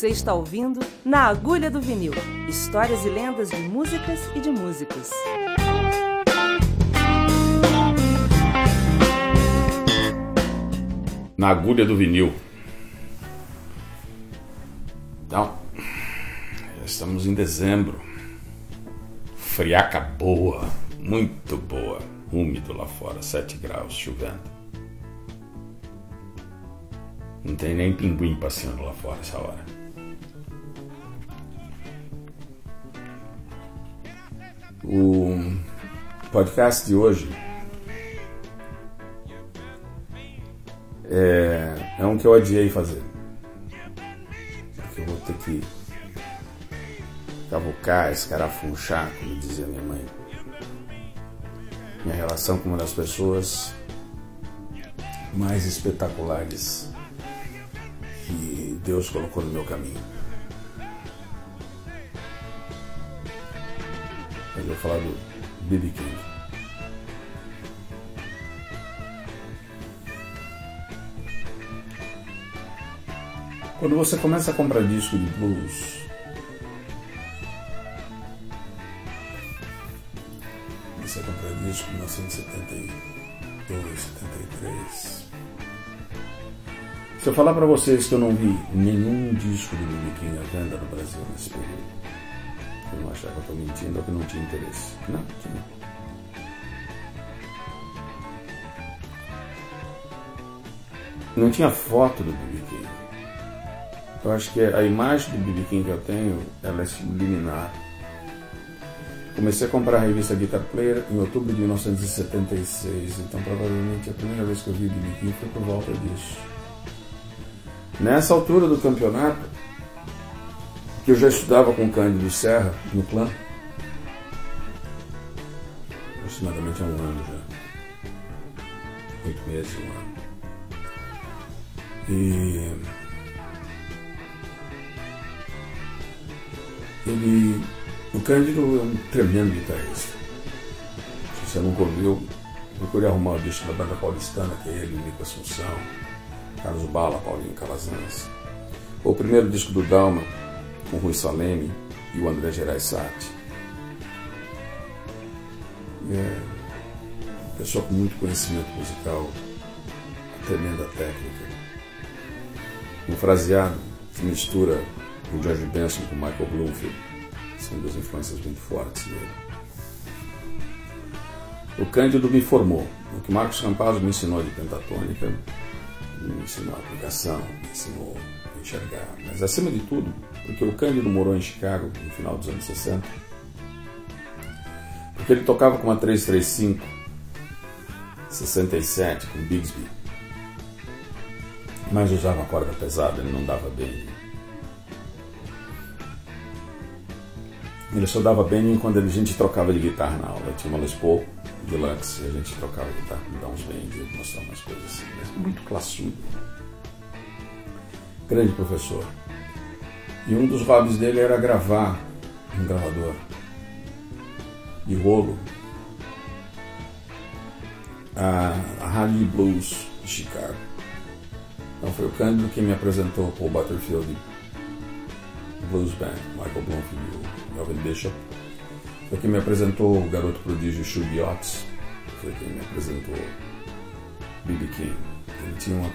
Você está ouvindo Na Agulha do Vinil histórias e lendas de músicas e de músicos. Na Agulha do Vinil. Então, estamos em dezembro. Friaca boa, muito boa. Úmido lá fora, 7 graus, chovendo. Não tem nem pinguim passeando lá fora essa hora. O podcast de hoje é, é um que eu adiei fazer. Porque eu vou ter que cavucar, escarafunchar, como dizia minha mãe. Minha relação com uma das pessoas mais espetaculares que Deus colocou no meu caminho. Eu vou falar do B.B. King. Quando você começa a comprar disco de blues, você compra disco em 1972, 73, se eu falar para vocês que eu não vi nenhum disco do B.B. King à venda no Brasil nesse período, não achar que eu estou mentindo ou que não tinha interesse. Não, tinha. Não tinha foto do B.B. King. Eu acho que a imagem do B.B. King que eu tenho, ela é subliminar. Comecei a comprar a revista Guitar Player em outubro de 1976, então provavelmente a primeira vez que eu vi o B.B. King foi por volta disso. Nessa altura do campeonato, que eu já estudava com Cândido Serra no clã, aproximadamente há um ano já, oito meses, um ano. E ele, o Cândido é um tremendo guitarrista. Se você nunca ouviu, procure arrumar o disco da banda paulistana, que é ele, Nico Assunção, Carlos Bala, Paulinho Calazans. O primeiro disco do Dalma, com Rui Saleme e o André Gerais Sati. É pessoa com muito conhecimento musical, tremenda técnica. Um fraseado que mistura o George Benson com o Michael Bloomfield. São duas influências muito fortes dele. O Cândido me formou. O que Marcos Campazzo me ensinou de pentatônica me ensinou a aplicação, me ensinou a enxergar. Mas acima de tudo, porque o Cândido morou em Chicago no final dos anos 60, porque ele tocava com uma 335 67 com Bigsby, mas usava corda pesada, ele não dava bem. Ele só dava bem quando a gente trocava de guitarra na aula. Tinha uma Les Paul Deluxe, a gente trocava guitarra, me dar uns bends, mostrar umas coisas assim, mas muito classudo. Grande professor. E um dos hobbies dele era gravar um gravador de rolo a, a Blues de Chicago. Então foi o Cândido que me apresentou Paul Butterfield Blues Band, Michael Bloomfield e o Melvin Bishop foi quem me apresentou o garoto prodígio Shug Ox, foi quem me apresentou B.B. King. Ele tinha uma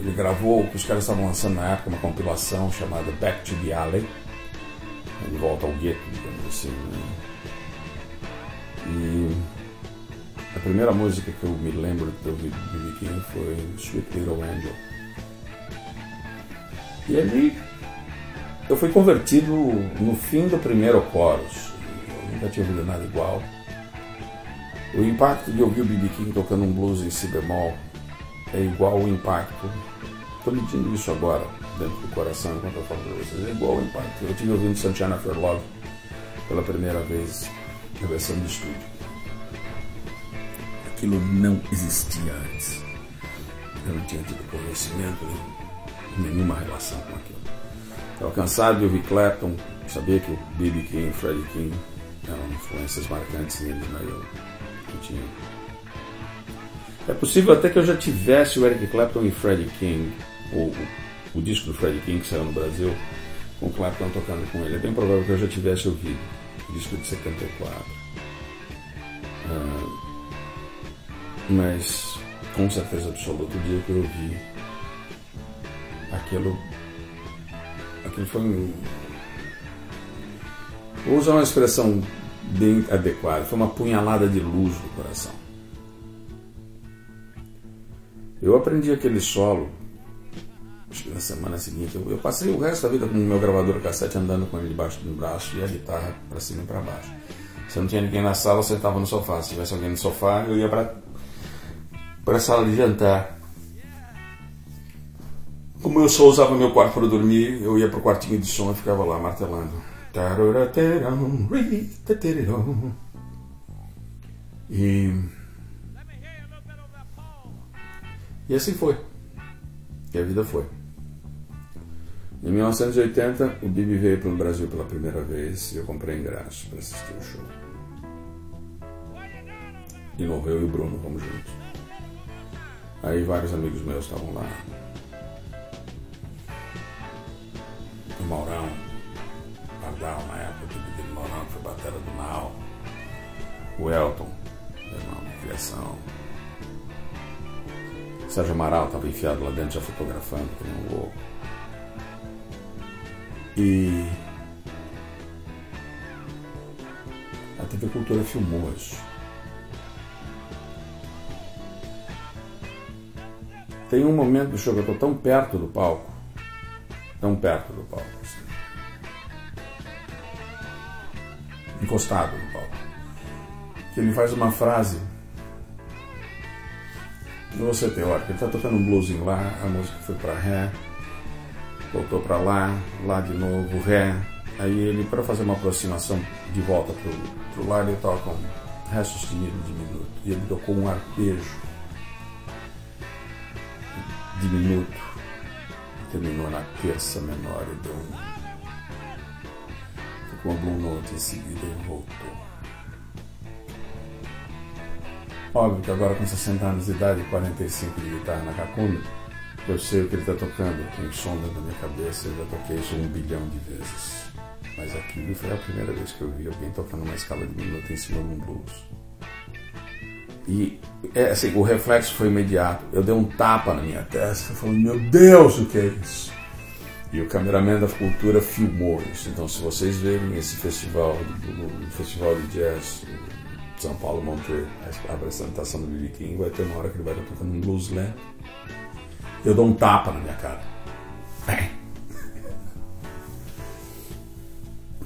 ele gravou o que os caras estavam lançando na época, uma compilação chamada Back to the Alley, de volta ao gueto, digamos assim. Né? E a primeira música que eu me lembro de ouvir do. King foi Sweet Little Angel. E ali eu fui convertido no fim do primeiro chorus nunca tinha ouvido nada igual. O impacto de ouvir o B.B. King tocando um blues em si bemol é igual ao impacto. Estou medindo isso agora, dentro do coração, enquanto eu falo para vocês. É igual ao impacto. Eu tive ouvindo Santiana for Love pela primeira vez na versão de estúdio. Aquilo não existia antes. Eu não tinha tido conhecimento, nenhuma relação com aquilo. Estava cansado de ouvir Clapton, sabia que o B.B. King, Freddie King eram influências marcantes nele, mas eu não tinha. É possível até que eu já tivesse o Eric Clapton e Freddie King, o, o disco do Freddie King que saiu no Brasil, com o Clapton tocando com ele. É bem provável que eu já tivesse ouvido o disco de 74. Ah, mas com certeza absoluta, o dia que eu ouvi aquilo, aquilo foi um. Vou usar uma expressão bem adequada, foi uma punhalada de luz no coração. Eu aprendi aquele solo na semana seguinte. Eu, eu, passei o resto da vida com o meu gravador cassete andando com ele debaixo do braço e a guitarra para cima e para baixo. Se não tinha ninguém na sala, eu sentava no sofá. Se tivesse alguém no sofá, eu ia para para a sala de jantar. Como eu só usava meu quarto para dormir, eu ia para o quartinho de som e ficava lá martelando. E, e assim foi. E a vida foi. Em 1980, o Bibi veio para o Brasil pela primeira vez e eu comprei ingresso para assistir o show. De novo, eu e o Bruno fomos juntos. Aí vários amigos meus estavam lá. O Maurão, Pardal, na época, o Bibi do Maurão, que foi batera do Nau. O Elton, meu irmão de criação. Sérgio Amaral estava enfiado lá dentro já fotografando, que nem um louco. E a TV Cultura filmou isso. Tem um momento do show que eu estou tão perto do palco, tão perto do palco, assim, encostado no palco, que ele faz uma frase. Não vou ser teórico, ele está tocando um bluesinho lá, a música foi para Ré, voltou para lá, lá de novo, Ré. Aí ele, para fazer uma aproximação de volta para o lá, ele toca um Ré sustenido diminuto. E ele tocou um arpejo diminuto. Terminou na terça menor e deu um. Tocou uma Blue Note em seguida e voltou. Óbvio que agora com 60 anos de idade e 45 de guitarra na cacunda, eu sei o que ele está tocando, tem som da minha cabeça, eu já toquei isso um bilhão de vezes. Mas aquilo foi a primeira vez que eu vi alguém tocando uma escala de minuto em cima de um blues. E é, assim, o reflexo foi imediato. Eu dei um tapa na minha testa, falando, meu Deus, o que é isso? E o cameraman da cultura filmou isso. Então, se vocês verem esse festival, o festival de jazz, São Paulo Montreux, a apresentação do B.B. King, vai ter uma hora que ele vai estar tocando um blues lento eu dou um tapa na minha cara.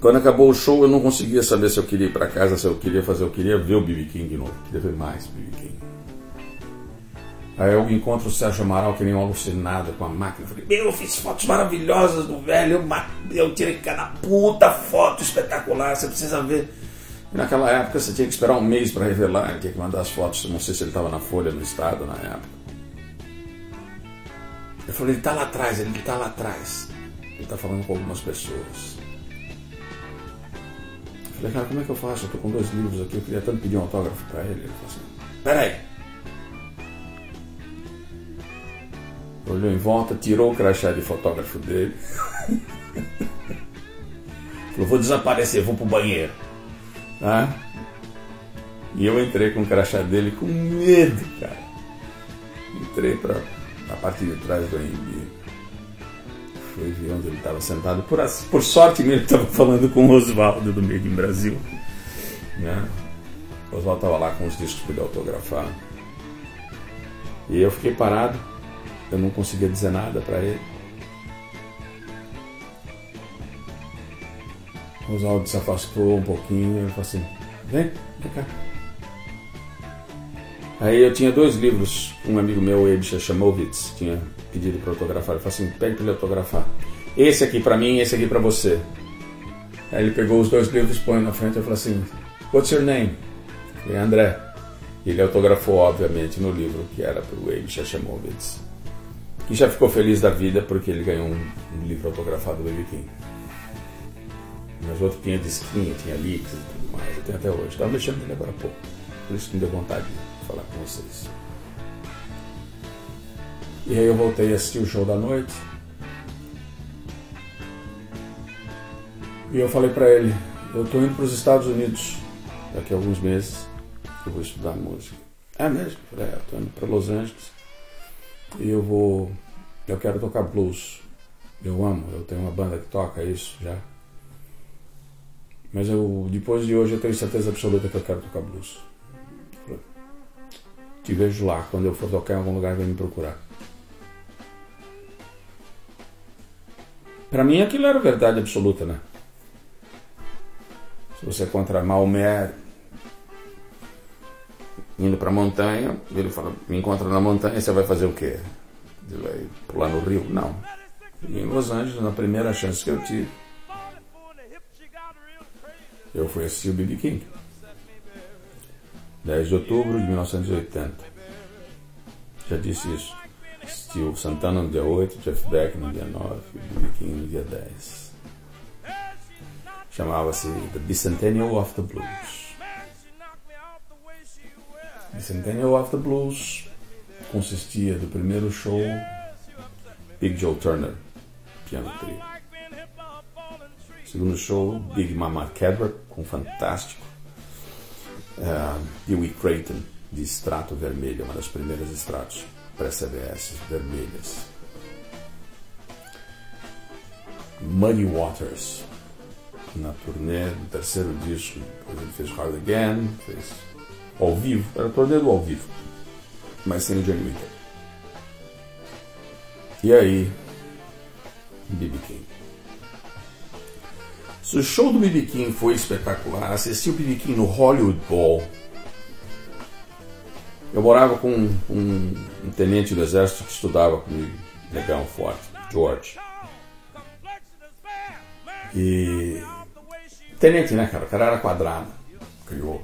Quando acabou o show, eu não conseguia saber se eu queria ir para casa, se eu queria fazer, eu queria ver o BB King de novo, queria ver mais BB King. Aí eu encontro o Sérgio Amaral, que nem um alucinado com a máquina. Eu falei, meu, eu fiz fotos maravilhosas do velho, eu, eu tirei cada puta foto espetacular, você precisa ver. E naquela época você tinha que esperar um mês para revelar, tinha que mandar as fotos, não sei se ele estava na Folha do Estado na época. Eu falei, ele está lá atrás, ele está lá atrás. Ele está falando com algumas pessoas. Eu falei, cara, como é que eu faço? Eu estou com dois livros aqui, eu queria tanto pedir um autógrafo para ele. Ele falou assim, peraí. Olhou em volta, tirou o crachá de fotógrafo dele. falou, vou desaparecer, vou pro banheiro. Tá? E eu entrei com o crachá dele com medo, cara. Entrei para a parte de trás do AMB. Foi ver onde ele estava sentado. Por, por sorte, ele estava falando com o Oswaldo do Made in Brasil. Né? O Oswaldo estava lá com os discos para ele autografar. E eu fiquei parado. Eu não conseguia dizer nada para ele. O Oswaldo se afastou um pouquinho. Ele falou assim: Vem, vem cá. Aí eu tinha dois livros, um amigo meu, Ebsha Shamovitz, tinha pedido para autografar. Eu falei assim, pede para ele autografar. Esse aqui para mim, esse aqui para você. Aí ele pegou os dois livros, põe na frente e falou assim, What's your name? Eu falei, André. E ele autografou, obviamente, no livro que era para o Ebsha Shamovitz. Que já ficou feliz da vida porque ele ganhou um, livro autografado do Baby. Mas outro tinha disquinho, tinha leaks e tudo mais. Tenho até hoje. Estava mexendo nele agora há pouco. Por isso que me deu vontade falar com vocês. E aí eu voltei a assistir o show da noite. E eu falei para ele, eu tô indo para os Estados Unidos daqui a alguns meses, eu vou estudar música. É mesmo? É, eu tô indo para Los Angeles e eu vou, eu quero tocar blues. Eu amo, eu tenho uma banda que toca isso já. Mas eu, depois de hoje eu tenho certeza absoluta que eu quero tocar blues. Te vejo lá, quando eu for tocar em algum lugar, vem me procurar. Para mim aquilo era verdade absoluta, né? Se você encontra Maomé indo para a montanha, ele fala, me encontra na montanha, você vai fazer o quê? Ele vai pular no rio? Não. E em Los Angeles, na primeira chance que eu tive, eu fui assistir o B.B. King. 10 de outubro de 1980. Já disse isso. O Santana no dia 8, Jeff Beck no dia 9 e B.B. King no dia 10. Chamava-se The Bicentennial of the Blues. Bicentennial of the Blues consistia do primeiro show Big Joe Turner, piano trio. Segundo show, Big Mama Kedrick, com fantástico. Uh, Dewey Creighton, de extrato vermelho, uma das primeiras extratos pré-CBS vermelhas. Muddy Waters, na turnê do terceiro disco. Depois ele fez Hard Again, fez ao vivo, era turnê do ao vivo, mas sem o Johnny Winter. E aí, B.B. King. Se o show do B.B. King foi espetacular, assisti o B.B. King no Hollywood Bowl. Eu morava com um, um, tenente do exército que estudava comigo, legal, forte, George. E. Tenente, né, cara? O cara era quadrado, criou.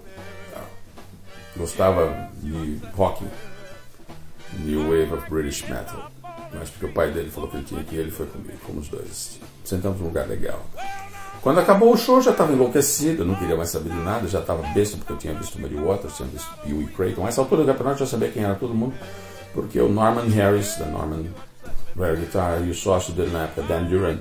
Gostava de rock, New Wave of British Metal. Mas porque o pai dele falou que ele tinha que ir, ele foi comigo, fomos dois. Sentamos num lugar legal. Quando acabou o show, já estava enlouquecido, não queria mais saber de nada, já estava besta porque eu tinha visto Muddy Waters, tinha visto Pee Creighton. Nessa altura do campeonato eu já sabia quem era todo mundo, porque o Norman Harris, da Norman Rare Guitar, e o sócio dele na época, Dan Duran,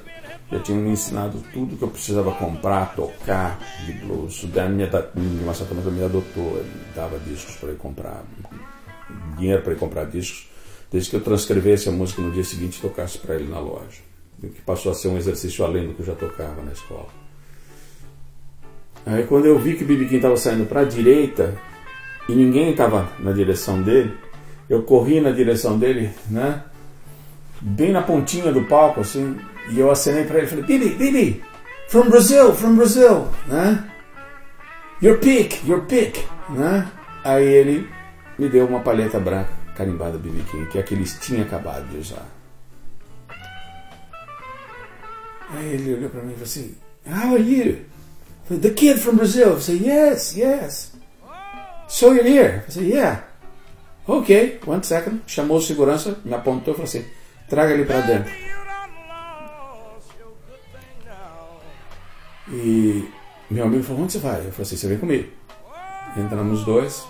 já tinham me ensinado tudo que eu precisava comprar, tocar de blues. O Dan, me, de uma certa maneira, me adotou, ele dava discos para ele comprar, dinheiro para ele comprar discos, desde que eu transcrevesse a música no dia seguinte e tocasse para ele na loja que passou a ser um exercício além do que eu já tocava na escola. Aí quando eu vi que o Bibiquim estava saindo para a direita e ninguém estava na direção dele, eu corri na direção dele, né? Bem na pontinha do palco, assim, e eu acenei para ele, falei, Bibi, Bibi, from Brazil, from Brazil, né? Your pick, your pick, né? Aí ele me deu uma palheta branca carimbada Bibi King, que é que eles tinham acabado de usar. Aí ele olhou para mim e falou assim: How are you? The kid from Brazil. I said, Yes, yes. So you're here? I said, Yeah. Ok, one second. Chamou o segurança, me apontou e falou assim: Traga ele para dentro. E meu amigo falou: Onde você vai? Eu falei assim: Você vem comigo. Entramos os dois.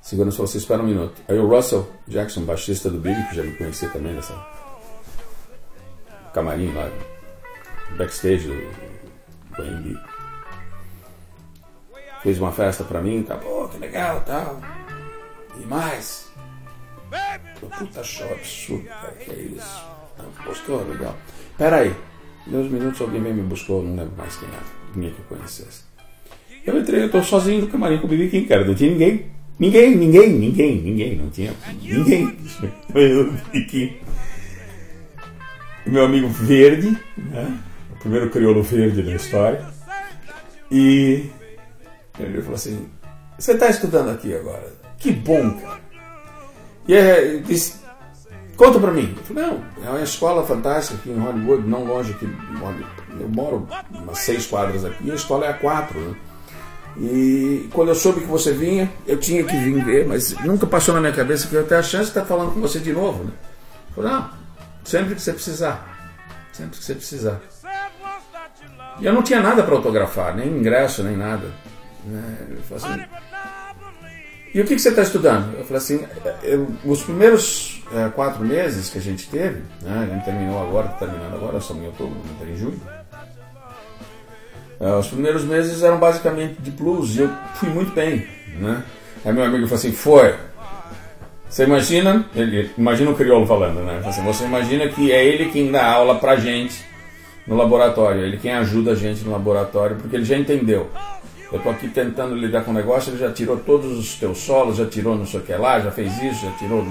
Segurança falou assim: Espera um minuto. Aí o Russell Jackson, baixista do Big, que já me conhecia também nessa camarim lá, backstage do, do AMB. Fez uma festa pra mim, tá, pô, que legal tal. E mais. Puta show absurdo, cara, que é isso. Gostou, legal. Pera aí, dois minutos alguém me buscou, não lembro mais quem era, ninguém que eu conhecesse. Eu entrei, eu tô sozinho no camarim com o King, cara, não tinha ninguém. Ninguém, ninguém, ninguém, ninguém, não tinha ninguém. Eu, King meu amigo Verde, né? o primeiro crioulo verde da história. E ele falou assim: Você está estudando aqui agora? Que bom, cara. E ele disse: Conta para mim. Eu falei: Não, é uma escola fantástica aqui em Hollywood, não longe aqui. Eu moro umas seis quadras aqui, a escola é a quatro, né? E quando eu soube que você vinha, eu tinha que vir ver, mas nunca passou na minha cabeça que eu tenho a chance de estar falando com você de novo, né? Eu falei, não, Sempre que você precisar. Sempre que você precisar. E eu não tinha nada para autografar, nem ingresso, nem nada. Né? Assim, e o que, que você está estudando? Eu falei assim, eu, os primeiros é, quatro meses que a gente teve, né, a gente terminou agora, está terminando agora, estamos em outubro, não em julho. Uh, os primeiros meses eram basicamente de blues e eu fui muito bem, né? Aí meu amigo falou assim, foi. Você imagina, ele, imagina o crioulo falando, né? Assim, você imagina que é ele quem dá aula pra gente no laboratório, ele quem ajuda a gente no laboratório, porque ele já entendeu. Eu tô aqui tentando lidar com o negócio, ele já tirou todos os teus solos, já tirou não sei o que lá, já fez isso, já tirou.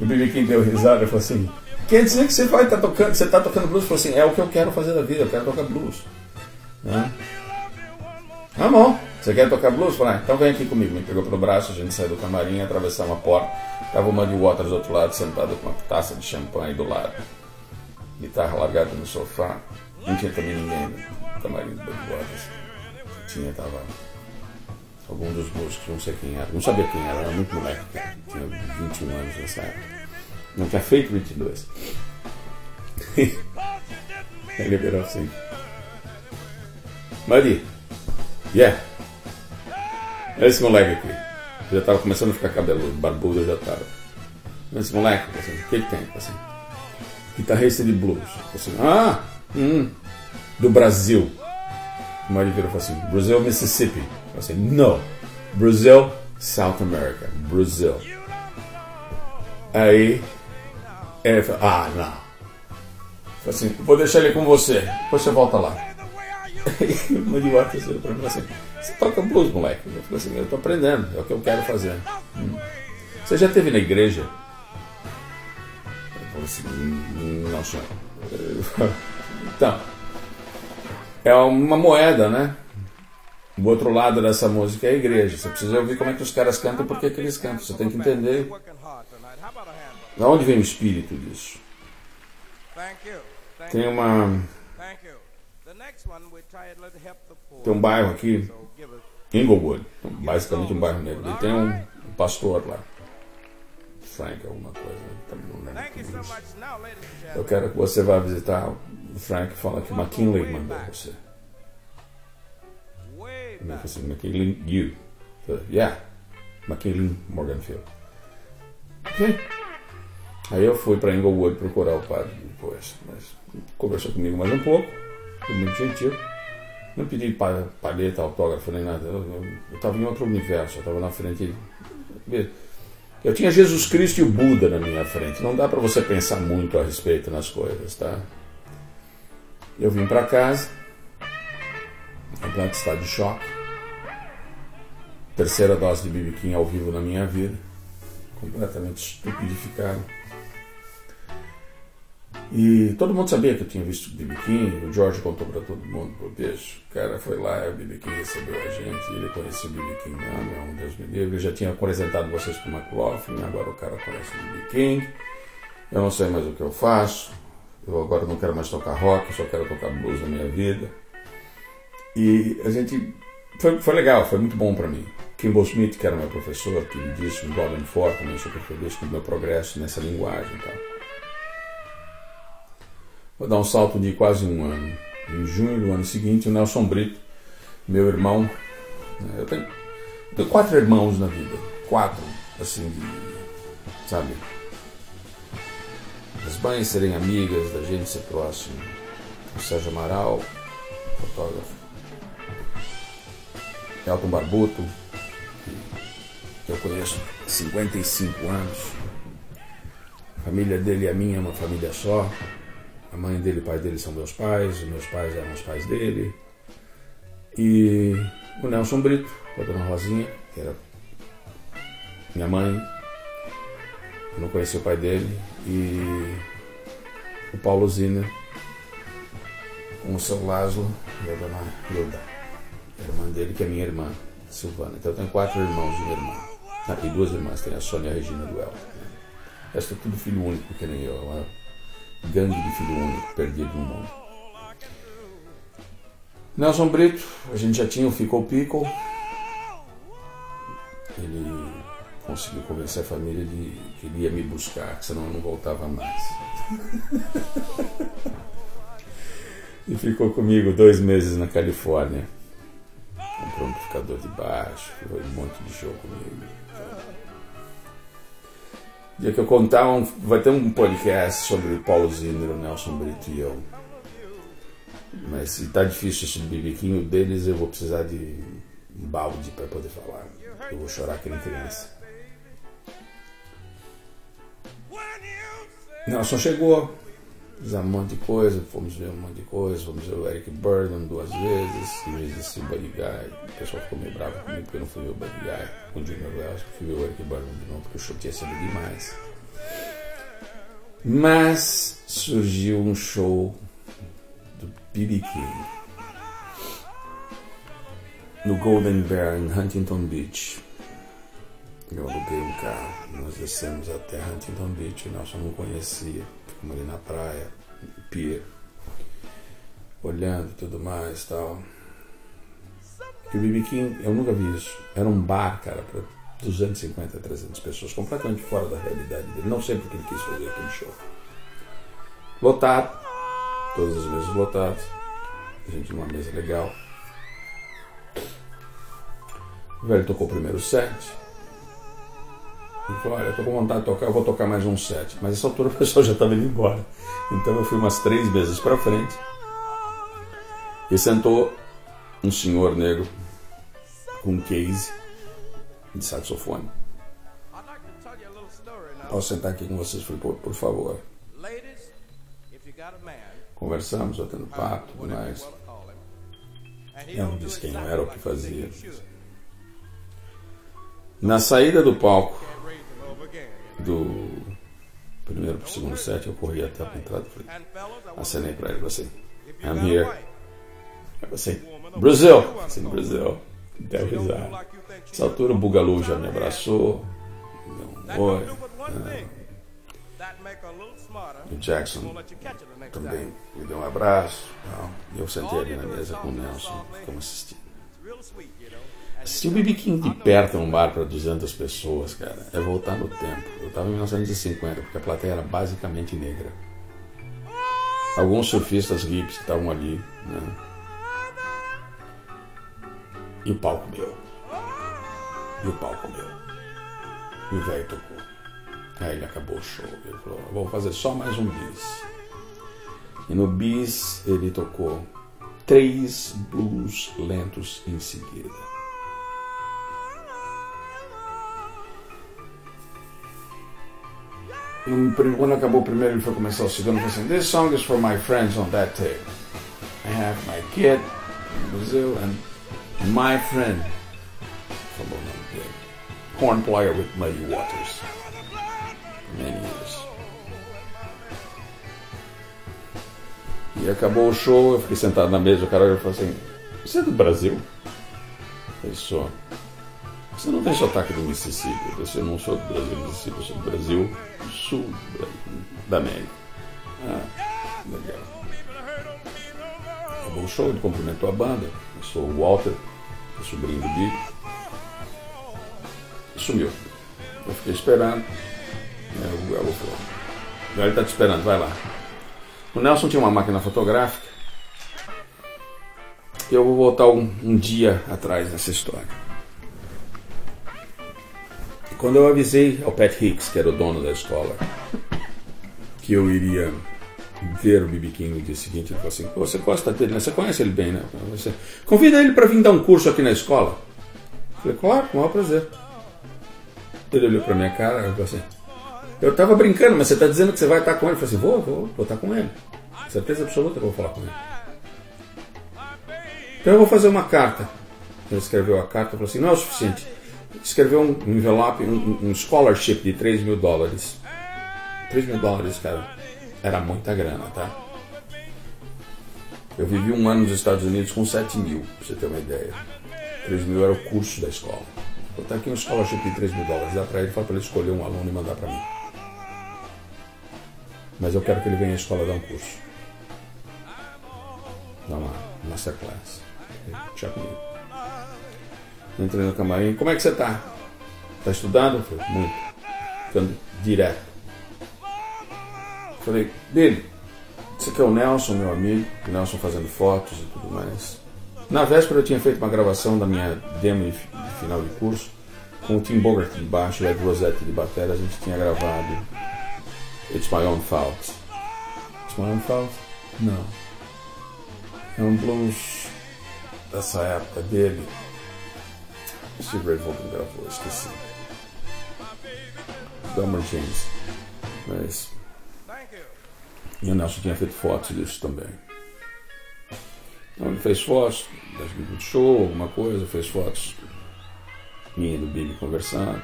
O Bibi King deu risada e falou assim: Quer dizer que você vai estar tá tocando, você está tocando blues? Falou assim: É o que eu quero fazer da vida, eu quero tocar blues. Né? Ah, bom. Você quer tocar blues? Falei, ah, então vem aqui comigo. Me pegou pelo braço, a gente saiu do camarim, atravessar uma porta. Tava o Muddy Waters do outro lado, sentado com uma taça de champanhe do lado. Guitarra largada no sofá. Não tinha também ninguém no camarim do Muddy Waters. Tinha, tava algum dos músicos, não sei quem era. Não sabia quem era, era muito moleque. Tinha 21 anos nessa época. Não tinha feito 22. Ele virou assim. Muddy, yeah. Olha esse moleque aqui. Já estava começando a ficar cabeludo, barbudo já estava. Esse moleque, assim, o que, que tem? Assim, guitarrista de blues. Assim, ah, hum, do Brasil. O marido virou falou assim: Brasil, Mississippi. Eu assim, não, Brasil, South America, Brasil. Aí, ele falou: ah, não. Falei assim: vou deixar ele com você, depois você volta lá. Aí o marido virou para mim assim: você toca blues, moleque? Eu falei assim, eu tô aprendendo, é o que eu quero fazer. Hum. Você já esteve na igreja? Eu falei assim, hum, não, senhor. Então, é uma moeda, né? O outro lado dessa música é a igreja. Você precisa ouvir como é que os caras cantam e por que, que eles cantam. Você tem que entender de onde vem o espírito disso. Tem uma. Tem um bairro aqui Inglewood, basicamente um bairro negro. E tem um, pastor lá. Frank, alguma coisa. Eu quero que você vá visitar o Frank fala que McKinley mandou você. Eu assim, McKinley, you. yeah, McKinley Morganfield. Ok. Aí eu fui para Inglewood procurar o padre depois. Mas conversou comigo mais um pouco. Foi muito gentil. Não pedi palheta, autógrafo nem nada. Eu estava em outro universo, eu estava na frente. Eu tinha Jesus Cristo e o Buda na minha frente. Não dá para você pensar muito a respeito nas coisas, tá? Eu vim para casa, completo estado de choque. Terceira dose de bibiquim ao vivo na minha vida. Completamente estupidificado. E todo mundo sabia que eu tinha visto o BB King, o George contou para todo mundo, pô, bicho, o cara foi lá, o BB King recebeu a gente, ele conhecia o BB King, não, não, Deus me livre, eu já tinha apresentado vocês para o McLaughlin, agora o cara conhece o BB King, eu não sei mais o que eu faço, eu agora não quero mais tocar rock, só quero tocar blues na minha vida. E a gente, foi, foi legal, foi muito bom para mim. Kimball Smith, que era meu professor, que me disse, um Golden Ford, também super feliz com o meu progresso nessa linguagem e tal. Vou dar um salto de quase um ano. Em junho do ano seguinte, o Nelson Brito, meu irmão, né, eu tenho, tenho quatro irmãos na vida, quatro, assim, de, sabe? As mães serem amigas, da gente ser próximo. O Sérgio Amaral, fotógrafo. Elton Barbuto, que eu conheço há 55 anos. A família dele e a minha é uma família só. A mãe dele e o pai dele são meus pais, meus pais eram os pais dele. E o Nelson Brito, a dona Rosinha, que era minha mãe. Eu não conheci o pai dele. E o Paulo Zina, com o seu Lázaro e a dona Hilda, irmã dele, que é minha irmã, Silvana. Então eu tenho quatro irmãos e uma irmã. Ah, e duas irmãs, tem a Sônia e a Regina do Elton. Né? Essa é tudo filho único, que nem eu gangue de filho único perdido no mundo. Nelson Brito, a gente já tinha o Ficou Pico. Ele conseguiu convencer a família de que ele ia me buscar, que senão eu não voltava mais. e ficou comigo dois meses na Califórnia. Comprou um amplificador de baixo, foi um monte de show comigo dia que eu contar, um, vai ter um podcast sobre Paulo Zimmer, o Nelson Brito e eu. Mas se tá difícil esse bibiquinho deles, eu vou precisar de um balde para poder falar. Eu vou chorar que nem criança. Nelson chegou, fizemos um monte de coisa, fomos ver um monte de coisa, fomos ver o Eric Burdon duas vezes, em vez de ser o Buddy Guy. O pessoal ficou meio bravo comigo porque eu não fui ver o Buddy Guy com o Junior Wells, fui ver o Eric Burdon de novo porque o show tinha sido demais. Mas surgiu um show do B.B. King no Golden Bear em Huntington Beach. Eu aluguei um carro, nós descemos até Huntington Beach, o Nelson não conhecia, ficamos ali na praia, no pier, olhando tudo mais tal. E o BB King, eu nunca vi isso, era um bar, cara, para 250, 300 pessoas, completamente fora da realidade dele. Não sei porque ele quis fazer aquele show. Lotado, todas as mesas lotadas, a gente numa mesa legal. O velho tocou o primeiro set. Ele falou, olha, eu com vontade de tocar, eu vou tocar mais um set. Mas essa altura o pessoal já estava indo embora. Então eu fui umas três mesas para frente. E sentou um senhor negro com um case de saxofone. Posso sentar aqui com vocês? Falei, por, por favor. Conversamos, batendo papo, tudo mais. Eu não disse quem era, o que fazia. Na saída do palco do primeiro para o segundo set, eu corri até a entrada e falei, acenei para ele assim, I'm here. Eu assim, Brasil! Assim, Brasil. Deu risada. Nessa altura o Bugalu já me abraçou, deu um oi. Né? O Jackson também me deu um abraço. E eu sentei ali na mesa com o Nelson, ficamos assistindo. Assistir o BB King de perto num bar para 200 pessoas, cara, é voltar no tempo. Eu estava em 1950, porque a plateia era basicamente negra. Alguns surfistas hippies estavam ali, né? E o palco meu. E o palco meu. E o velho tocou. Aí ele acabou o show. Ele falou: vou fazer só mais um bis. E no bis ele tocou três blues lentos em seguida. Quando acabou o primeiro, ele foi começar o segundo. Ele falou assim: This song is for my friends on that tape. I have my kid in Brazil and my friend from Bolivia, horn player with Muddy Waters. Many years. E acabou o show, eu fiquei sentado na mesa, o cara falou assim: Você é do Brasil? Eu sou. Você não tem sotaque do Mississippi. Você não sou do Brasil, Mississippi, eu sou do Brasil, sul da América. Ah, legal. Acabou o show, ele cumprimentou a banda. Eu sou o Walter, o sobrinho do. Sumiu. Eu fiquei esperando. É, o Galo falou: Ele está te esperando, vai lá. O Nelson tinha uma máquina fotográfica. Eu vou voltar um, um dia atrás nessa história. Quando eu avisei ao Pat Hicks, que era o dono da escola, que eu iria ver o BB King no dia seguinte, ele falou assim: Você gosta dele, né? Você conhece ele bem, né? Você... Convida ele para vir dar um curso aqui na escola. Eu falei: Claro, com o maior prazer. Ele olhou para minha cara e falou assim: Eu estava brincando, mas você está dizendo que você vai estar com ele? Eu falei assim: Vou, vou, vou estar com ele. Certeza absoluta que eu vou falar com ele. Então eu vou fazer uma carta. Ele escreveu a carta e falou assim: Não é o suficiente escreveu um envelope, um, um scholarship de 3 mil dólares. 3 mil dólares, cara, era muita grana, tá? Eu vivi um ano nos Estados Unidos com 7 mil, pra você ter uma ideia. 3 mil era o curso da escola. Vou botar aqui um scholarship de 3 mil dólares, dá pra ele, fala pra ele escolher um aluno e mandar pra mim. Mas eu quero que ele venha à escola dar um curso. Dar uma masterclass. Deixa comigo. Entrei no camarim. Como é que você tá? Tá estudando? Falei, muito. Ficando direto. Falei, Billy, esse aqui é o Nelson, meu amigo. O Nelson fazendo fotos e tudo mais. Na véspera eu tinha feito uma gravação da minha demo de final de curso com o Tim Bogart de baixo e o Ed Rossetti de bateria. A gente tinha gravado It's My Own Fault. It's My Own Fault? Não. É um blues dessa época dele. Steve Ray Vaughan gravou, esqueci. Delmer James. Mas. E o Nelson tinha feito fotos disso também. Então ele fez fotos das de show, alguma coisa, fez fotos minha e do Bibi conversando.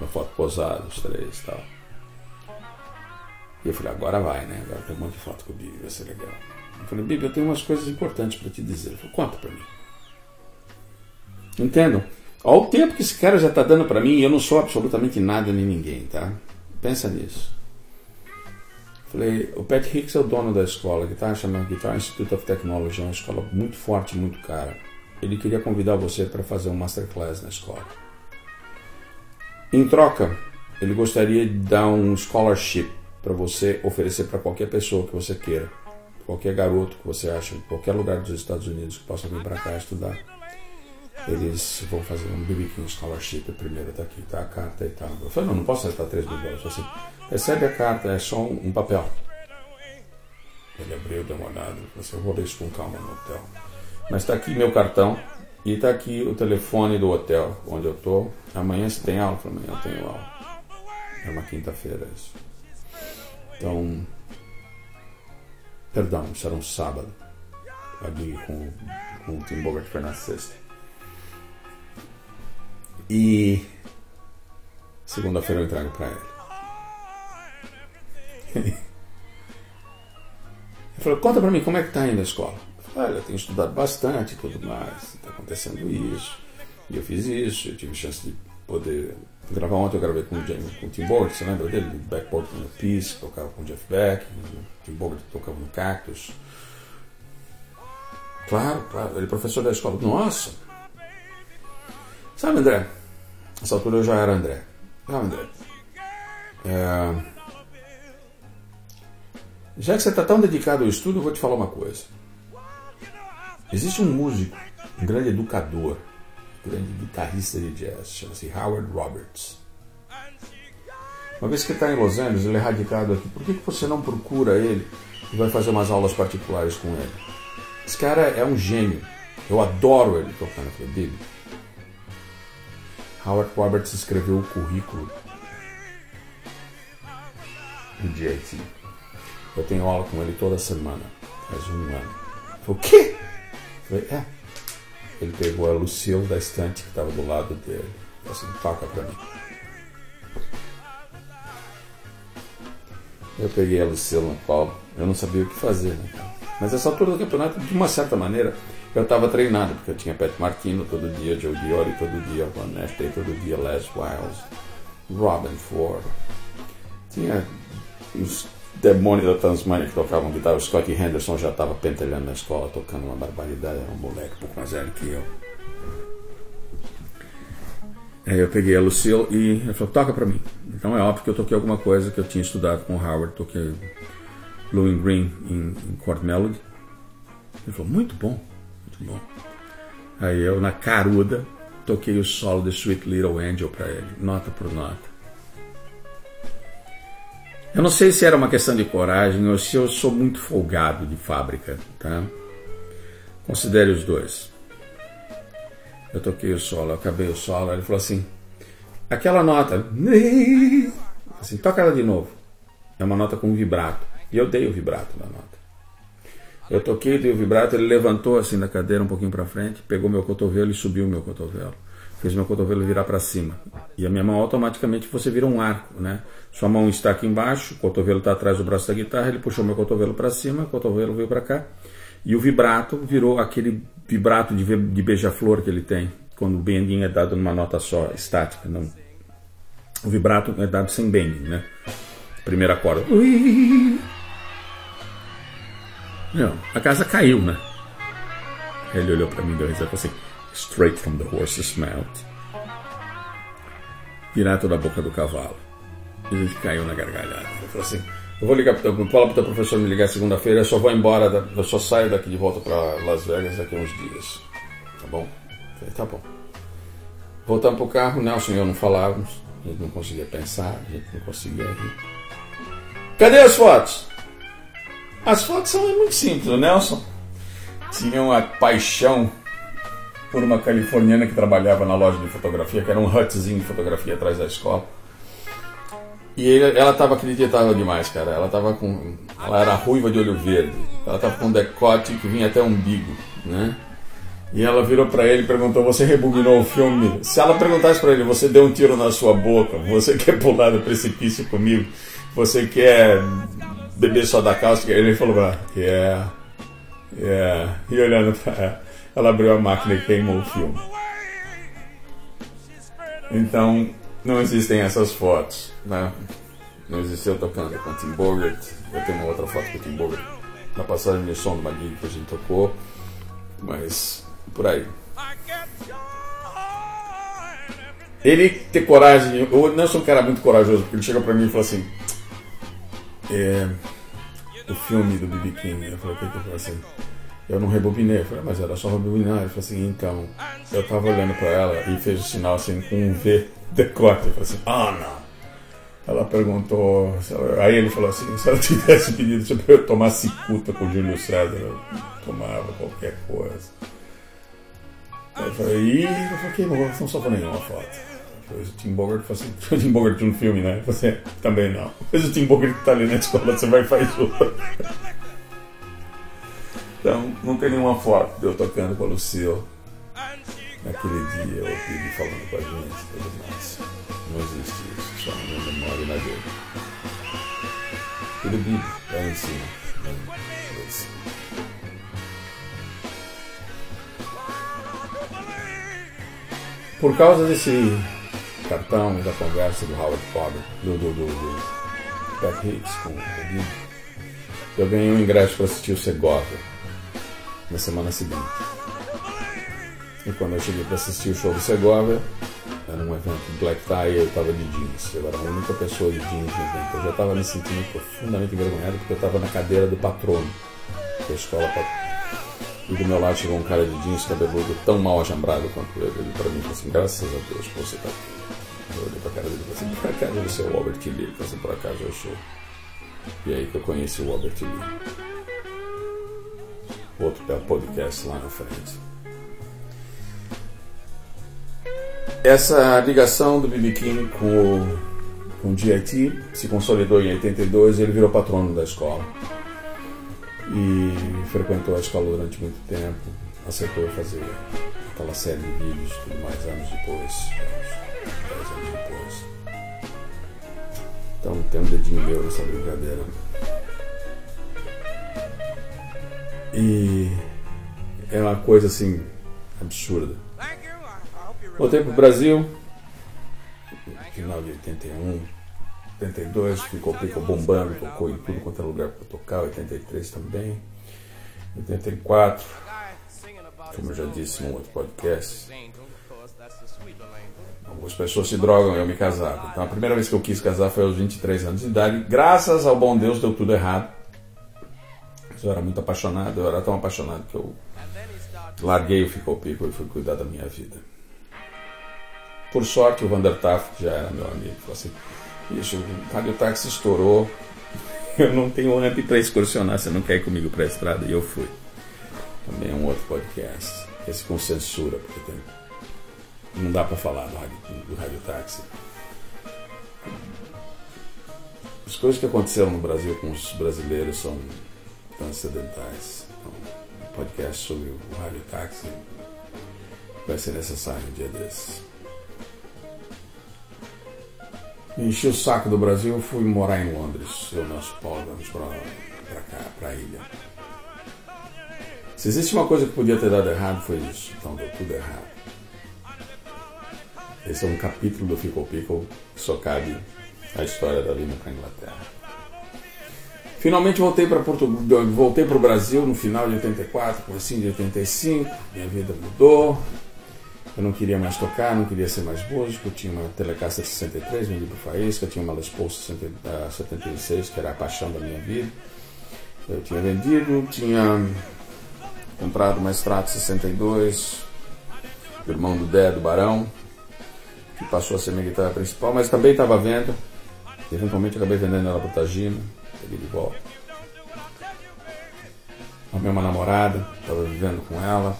Uma foto posada, os três e tal. E eu falei, agora vai, né? Agora tem um monte de foto com o Bibi, vai ser legal. Eu falei, Bibi, eu tenho umas coisas importantes para te dizer. Ele falou, conta para mim. Entendam? Olha o tempo que esse cara já está dando para mim e eu não sou absolutamente nada nem ninguém, tá? Pensa nisso. Falei, o Pat Hicks é o dono da escola, que está chamando Guitar Institute of Technology, é uma escola muito forte, muito cara. Ele queria convidar você para fazer um masterclass na escola. Em troca, ele gostaria de dar um scholarship para você oferecer para qualquer pessoa que você queira, qualquer garoto que você acha, em qualquer lugar dos Estados Unidos que possa vir para cá estudar. Eles vão fazer um BB King Scholarship primeiro, tá aqui, tá a carta e tal. Eu falei, não, não posso aceitar 3 mil dólares. Assim, recebe a carta, é só um, um papel. Ele abriu, deu uma olhada, você vou ler isso com calma no hotel. Mas está aqui meu cartão e está aqui o telefone do hotel onde eu tô. Amanhã você tem aula? Amanhã eu tenho aula. É uma quinta-feira isso. Então, perdão, isso era um sábado. Ali com, com o Tim Bogart foi na sexta. E segunda-feira eu entrego para ele. ele falou, conta para mim como é que tá indo a escola. Eu falei, olha, eu tenho estudado bastante e tudo mais, está acontecendo isso. E eu fiz isso, eu tive chance de poder gravar ontem, eu gravei com o, com o Tim Bogart, você lembra dele? Backboard no Peace, tocava com o Jeff Beck, o Tim Bogart tocava no Cactus. Claro, claro, ele é professor da escola. Nossa! Sabe, André? Nessa altura eu já era André. Sabe, André? É... Já que você está tão dedicado ao estudo, eu vou te falar uma coisa. Existe um músico, um grande educador, um grande guitarrista de jazz, chama-se Howard Roberts. Uma vez que está em Los Angeles, ele é radicado aqui. Por que, que você não procura ele e vai fazer umas aulas particulares com ele? Esse cara é um gênio. Eu adoro ele tocando a Bíblia. Howard Roberts escreveu o currículo do JT. Eu tenho aula com ele toda semana, faz um ano. Falei, o quê? Falei, é. Ele pegou a Lucille da estante que estava do lado dele. Falei assim, toca pra mim. Eu peguei a Lucille no. Eu não sabia o que fazer, né? Mas essa altura do campeonato, de uma certa maneira, eu estava treinado, porque eu tinha Pat Martino todo dia, Joe Diori todo dia, Van Neste todo dia, Les Wiles, Robin Ford. Tinha os demônios da Tasmania que tocavam guitarra. O Scott Henderson já estava pentelhando na escola, tocando uma barbaridade, era um moleque um pouco mais velho que eu. Aí eu peguei a Lucille e ele falou, toca pra mim. Então é óbvio que eu toquei alguma coisa que eu tinha estudado com o Howard, toquei Blue and Green em, em Chord Melody. Ele falou, muito bom, bom. Aí eu, na caruda, toquei o solo de Sweet Little Angel para ele, nota por nota. Eu não sei se era uma questão de coragem ou se eu sou muito folgado de fábrica, tá? Considere os dois. Eu toquei o solo, eu acabei o solo, ele falou assim: aquela nota, assim, toca ela de novo. É uma nota com vibrato. E eu dei o vibrato na nota. Eu toquei, dei o vibrato, ele levantou assim da cadeira um pouquinho para frente, pegou meu cotovelo e subiu meu cotovelo. Fez meu cotovelo virar para cima. E a minha mão automaticamente você vira um arco, né? Sua mão está aqui embaixo, o cotovelo está atrás do braço da guitarra, ele puxou meu cotovelo para cima, o cotovelo veio para cá. E o vibrato virou aquele vibrato de, de beija-flor que ele tem, quando o bending é dado numa nota só, estática. Não. O vibrato é dado sem bending, né? Primeira corda. Não, a casa caiu, né? Ele olhou para mim e deu risada assim: Straight from the horse's mouth. Direto da boca do cavalo. E a gente caiu na gargalhada. Ele falou assim: Eu vou ligar para o fala pro teu professor me ligar segunda-feira. Eu só vou embora, eu só saio daqui de volta para Las Vegas daqui a uns dias. Tá bom? Falei: Tá bom. Voltamos pro carro, Nelson e eu não falávamos. A gente não conseguia pensar, a gente não conseguia rir. Cadê as fotos? As fotos são muito simples. O Nelson tinha uma paixão por uma californiana que trabalhava na loja de fotografia, que era um hutzinho de fotografia atrás da escola. E ele, ela tava acreditável demais, cara. Ela tava com. Ela era ruiva de olho verde. Ela tava com um decote que vinha até o umbigo, né? E ela virou para ele e perguntou: Você rebobinou o filme? Se ela perguntasse para ele: Você deu um tiro na sua boca? Você quer pular do precipício comigo? Você quer beber só da calça? Ele falou: ah, Yeah, yeah. E olhando pra ela, ela abriu a máquina e queimou o filme. Então, não existem essas fotos. Né? Não existiu tocando com Tim Bogart. Eu tenho uma outra foto com Tim Bogart na passagem de som do Magui que a gente tocou. Mas por aí. Ele ter coragem, eu não sou um cara muito corajoso, porque ele chega pra mim e fala assim: é, O filme do BB King. Eu falei: que eu assim? Eu não rebobinei. Eu falei: Mas era só rebobinar. Ele falou assim: Então, eu tava olhando pra ela e fez o sinal assim com um V decote. Eu falei assim: Ah, não. Ela perguntou, aí ele falou assim: se ela tivesse pedido pra eu tomar cicuta com o Júlio César, eu tomava qualquer coisa. Aí eu falei, ih, eu falei, que não, não nenhuma foto. Depois o Tim Bogart assim, o Tim Bogart de um filme, né? Você também não. Depois o Tim Bogart que tá ali na escola, você vai e faz outra. Então, não tem nenhuma foto de eu tocando com a Lucille naquele dia, ou Bibi falando com a gente e tudo mais. Não existe isso, só na minha memória e na dele. Tudo Bibi, lá. Lá em cima. Por causa desse cartão da conversa do Howard Potter, do, do, do, do Pat Hicks com o Bibi, eu ganhei um ingresso para assistir o Segovia na semana seguinte. E quando eu cheguei para assistir o show do Segovia, era um evento black tie e eu estava de jeans. Eu era a única pessoa de jeans no evento. Eu já estava me sentindo profundamente envergonhado porque eu estava na cadeira do patrono da escola. E do meu lado chegou um cara de jeans cabeludo tão mal ajambrado quanto eu. Ele para mim falou assim: graças a Deus que você está aqui. Eu olhei para a cara dele e falei assim: por acaso você é o Albert Lee? Ele falou assim: por acaso eu sou. E aí que eu conheci o Albert Lee. Outro podcast lá na frente. Essa ligação do B.B. King com com o GIT se consolidou em 82 e ele virou patrono da escola. E frequentou a escola durante muito tempo, aceitou fazer aquela série de vídeos tudo mais anos depois, 10 anos depois. Então tem um dedinho meu nessa brincadeira. E é uma coisa assim absurda. Voltei pro Brasil, final de 81, 82, ficou, ficou bombando, tocou em tudo quanto é lugar para tocar, 83 também, 84, como eu já disse num outro podcast. Algumas pessoas se drogam eu me casava. Então a primeira vez que eu quis casar foi aos 23 anos de idade. Graças ao bom Deus deu tudo errado. Eu era muito apaixonado, eu era tão apaixonado que eu larguei o Ficou Pico e fui cuidar da minha vida. Por sorte, o Vander Taff, já era meu amigo, falou assim: Bicho, o rádio táxi estourou, eu não tenho amp para excursionar, você não quer ir comigo para a estrada? E eu fui. Também é um outro podcast, esse com censura, porque tem, não dá para falar do rádio, do rádio táxi. As coisas que aconteceram no Brasil com os brasileiros são transcendentais. Então, um podcast sobre o rádio táxi vai ser necessário um dia desses. Enchi o saco do Brasil, fui morar em Londres. Eu e nosso Paulo vamos pra cá, pra ilha. Se existe uma coisa que podia ter dado errado, foi isso. Então deu tudo errado. Esse é um capítulo do Fickle Pickle que só cabe a história da vinda para Inglaterra. Finalmente voltei para Portugal, voltei para o Brasil no final de 84, comecinho de 85. Minha vida mudou, eu não queria mais tocar, não queria ser mais músico. Tinha uma Telecaster 63, vendi para Faísca. Tinha uma Les Paul 76, que era a paixão da minha vida. Eu tinha vendido, tinha comprado uma Strato 62, do irmão do Dé, do Barão, que passou a ser minha guitarra principal, mas também estava vendo. Eventualmente acabei vendendo ela para Tagino, peguei de volta. arrumei uma namorada, estava vivendo com ela,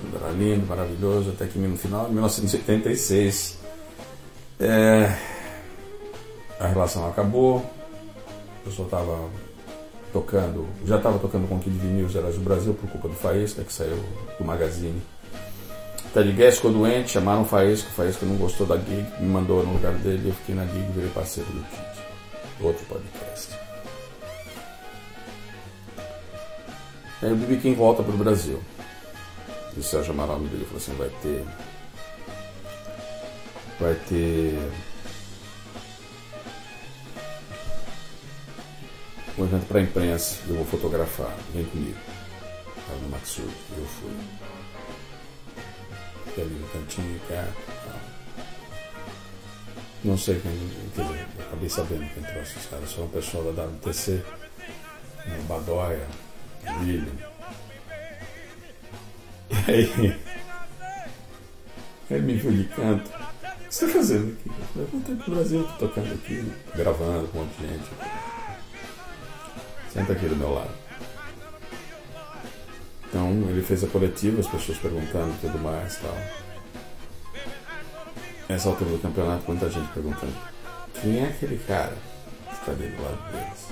tudo era lindo, maravilhoso, até que no final de 1986 é, a relação acabou, eu só estava tocando, já estava tocando com o Kid Vinil Gerais do Brasil por culpa do Faísca, que saiu do Magazine. Ted Guest ficou doente, chamaram o Faísca, o Faísca não gostou da gig, me mandou no lugar dele, eu fiquei na gig e virei parceiro do Kid. Outro podcast. Aí o BB King volta pro Brasil. E o Sérgio Amaral me dele falou assim, vai ter. Vai ter. Um evento para imprensa, eu vou fotografar, vem comigo. Estava no Matsuri, eu fui. Fiquei ali no cantinho, cá. Não sei quem, quer dizer, acabei sabendo quem trouxe os caras, são um pessoal da WTC, Badoia, William. E aí, ele me viu de canto. O que você está fazendo aqui? Eu falei, voltei pro Brasil, tô tocando aqui, gravando com um monte de gente. Senta aqui do meu lado. Então ele fez a coletiva, as pessoas perguntando e tudo mais tal. Nessa altura do campeonato, muita gente perguntando quem é aquele cara que está ali do lado deles.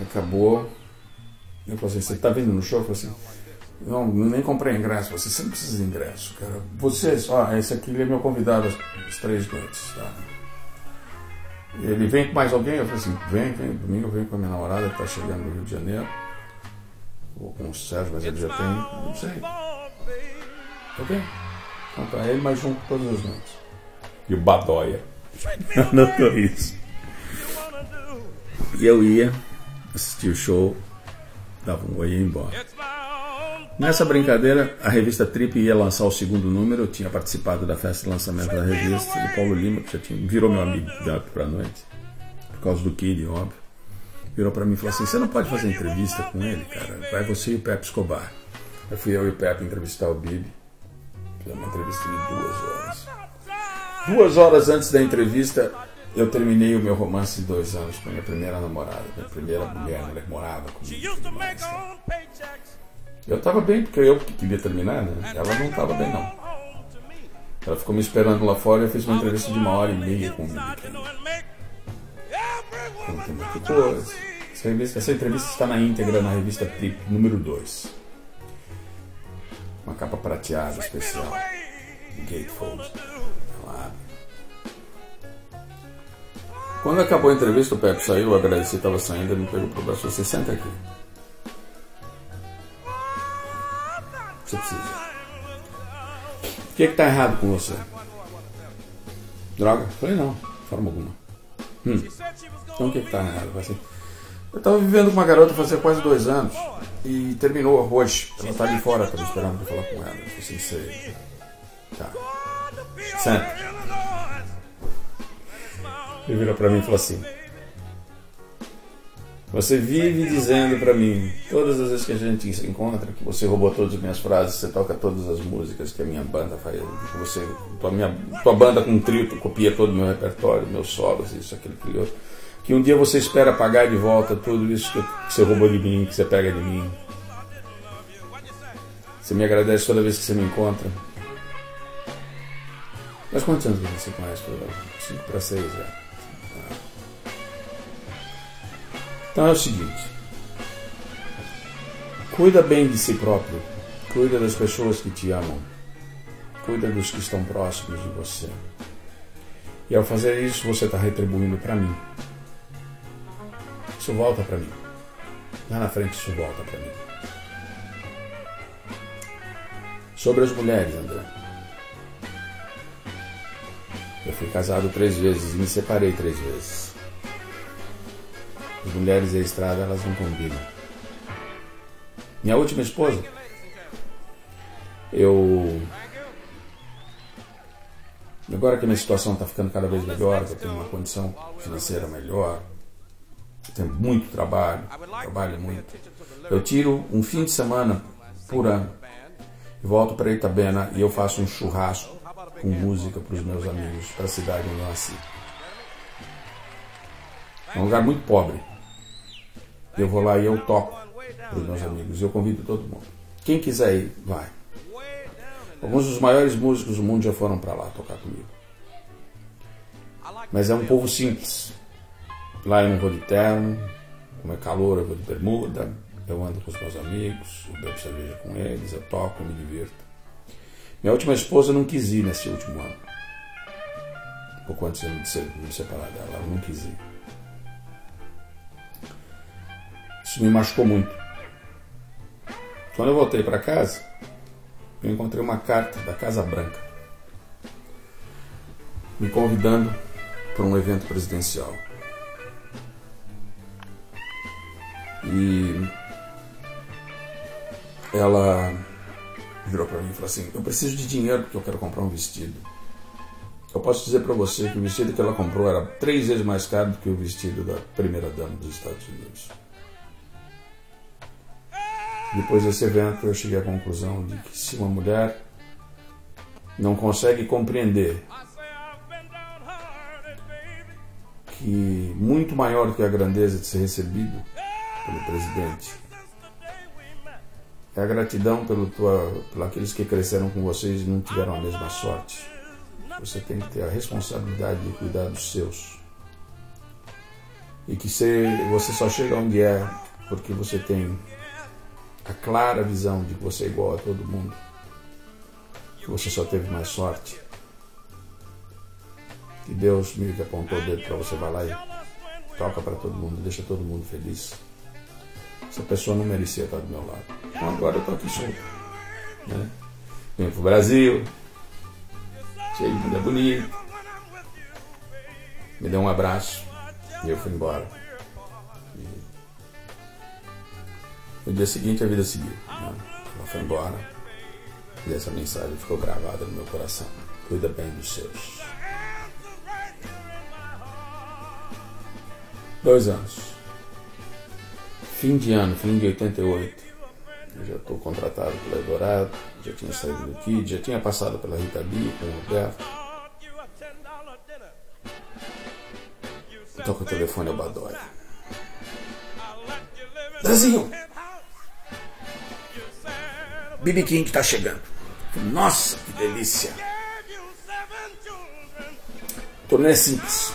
Acabou. Eu falei assim, você está vindo no show? Eu falei assim, não, nem comprei ingresso. Você sempre precisa de ingresso, cara. Vocês, ó, esse aqui é meu convidado, os três noites, tá? Ele vem com mais alguém? Eu falei assim, vem, vem, domingo eu venho com a minha namorada que está chegando do Rio de Janeiro. Vou com o Sérgio, mas ele já tem, não sei. Ok? Então tá, ele mais um todas as noites. E o Badoia. Anotou isso. E eu ia assistir o show, dava um oi e ia embora. Nessa brincadeira, a revista Trip ia lançar o segundo número. Eu tinha participado da festa de lançamento da revista. E o Paulo Lima, que já tinha, virou meu amigo da pra noite, por causa do Kid, óbvio, virou para mim e falou assim: Você não pode fazer entrevista com ele, cara? Vai você e o Pepe Escobar. Aí fui eu e o Pepe entrevistar o Bibi. Fizemos uma entrevista de duas horas. Duas horas antes da entrevista, eu terminei o meu romance de dois anos com a minha primeira namorada, minha primeira mulher, que morava comigo. Eu estava bem, porque eu que queria terminar, né? Ela não estava bem, não. Ela ficou me esperando lá fora e eu fiz uma entrevista de uma hora e meia com o coisa. Essa, revista, essa entrevista está na íntegra na revista Trip, número 2. Uma capa prateada especial. Gatefold. Quando acabou a entrevista, o Pepe saiu, eu agradeci, estava saindo, ele me pegou pro braço você senta aqui. Você precisa. O que está errado com você? Droga? Falei não, de forma alguma. Hum. Então o que está errado? Eu estava vivendo com uma garota fazia quase dois anos e terminou hoje. Ela está ali fora, estava esperando para falar com ela. Eu falei assim, sei. Tá. Senta. Ele virou para mim e falou assim: Você vive dizendo para mim, todas as vezes que a gente se encontra, que você roubou todas as minhas frases, você toca todas as músicas que a minha banda faz, que você, tua, minha, tua banda com trio copia todo o meu repertório, meus solos, isso, aquilo, aquilo. Que um dia você espera pagar de volta tudo isso que, que você roubou de mim, que você pega de mim. Você me agradece toda vez que você me encontra. Mas quantos anos você conhece? 5 para 6 já. Então é o seguinte: cuida bem de si próprio, cuida das pessoas que te amam, cuida dos que estão próximos de você. E ao fazer isso, você está retribuindo para mim. Isso volta para mim. Lá na frente, isso volta para mim. Sobre as mulheres, André. Eu fui casado três vezes e me separei três vezes. As mulheres e a estrada, elas não combinam. Minha última esposa, eu. Agora que a minha situação está ficando cada vez melhor, eu tenho uma condição financeira melhor, tenho muito trabalho, trabalho muito. Eu tiro um fim de semana por ano e volto para Itabena e eu faço um churrasco com música para os meus amigos, para a cidade onde eu nasci. É um lugar muito pobre. Eu vou lá e eu toco para os meus amigos. Eu convido todo mundo. Quem quiser ir, vai. Alguns dos maiores músicos do mundo já foram para lá tocar comigo. Mas é um povo simples. Lá eu não vou de terno, como é calor eu vou de bermuda, eu ando com os meus amigos, eu bebo cerveja com eles, eu toco, eu me divirto. Minha última esposa não quis ir nesse último ano. Pouco antes de me separar dela, ela não quis ir. Isso me machucou muito. Quando eu voltei para casa, eu encontrei uma carta da Casa Branca me convidando para um evento presidencial. E ela virou para mim e falou assim: Eu preciso de dinheiro porque eu quero comprar um vestido. Eu posso dizer para você que o vestido que ela comprou era três vezes mais caro do que o vestido da primeira dama dos Estados Unidos. Depois desse evento, eu cheguei à conclusão de que se uma mulher não consegue compreender que muito maior do que a grandeza de ser recebido pelo presidente é a gratidão pelo tua, por aqueles que cresceram com vocês e não tiveram a mesma sorte. Você tem que ter a responsabilidade de cuidar dos seus. E que você só chega onde é porque você tem a clara visão de que você é igual a todo mundo, que você só teve mais sorte, que Deus meio que apontou o dedo para você, vai lá e toca para todo mundo, deixa todo mundo feliz. Essa pessoa não merecia estar do meu lado. Então agora eu estou aqui solto. Né? Vim para o Brasil, cheio de mulher bonita, me deu um abraço e eu fui embora. No dia seguinte, a vida seguiu. Né? Ela foi embora. E essa mensagem ficou gravada no meu coração. Cuida bem dos seus. Dois anos. Fim de ano, fim de 88. Eu já estou contratado pela Eldorado, já tinha saído do Kid, já tinha passado pela Rita Lee com o Roberto. Toca o telefone ao Badóia. Dezinho! BB King está chegando. Nossa, que delícia! Turnê simples.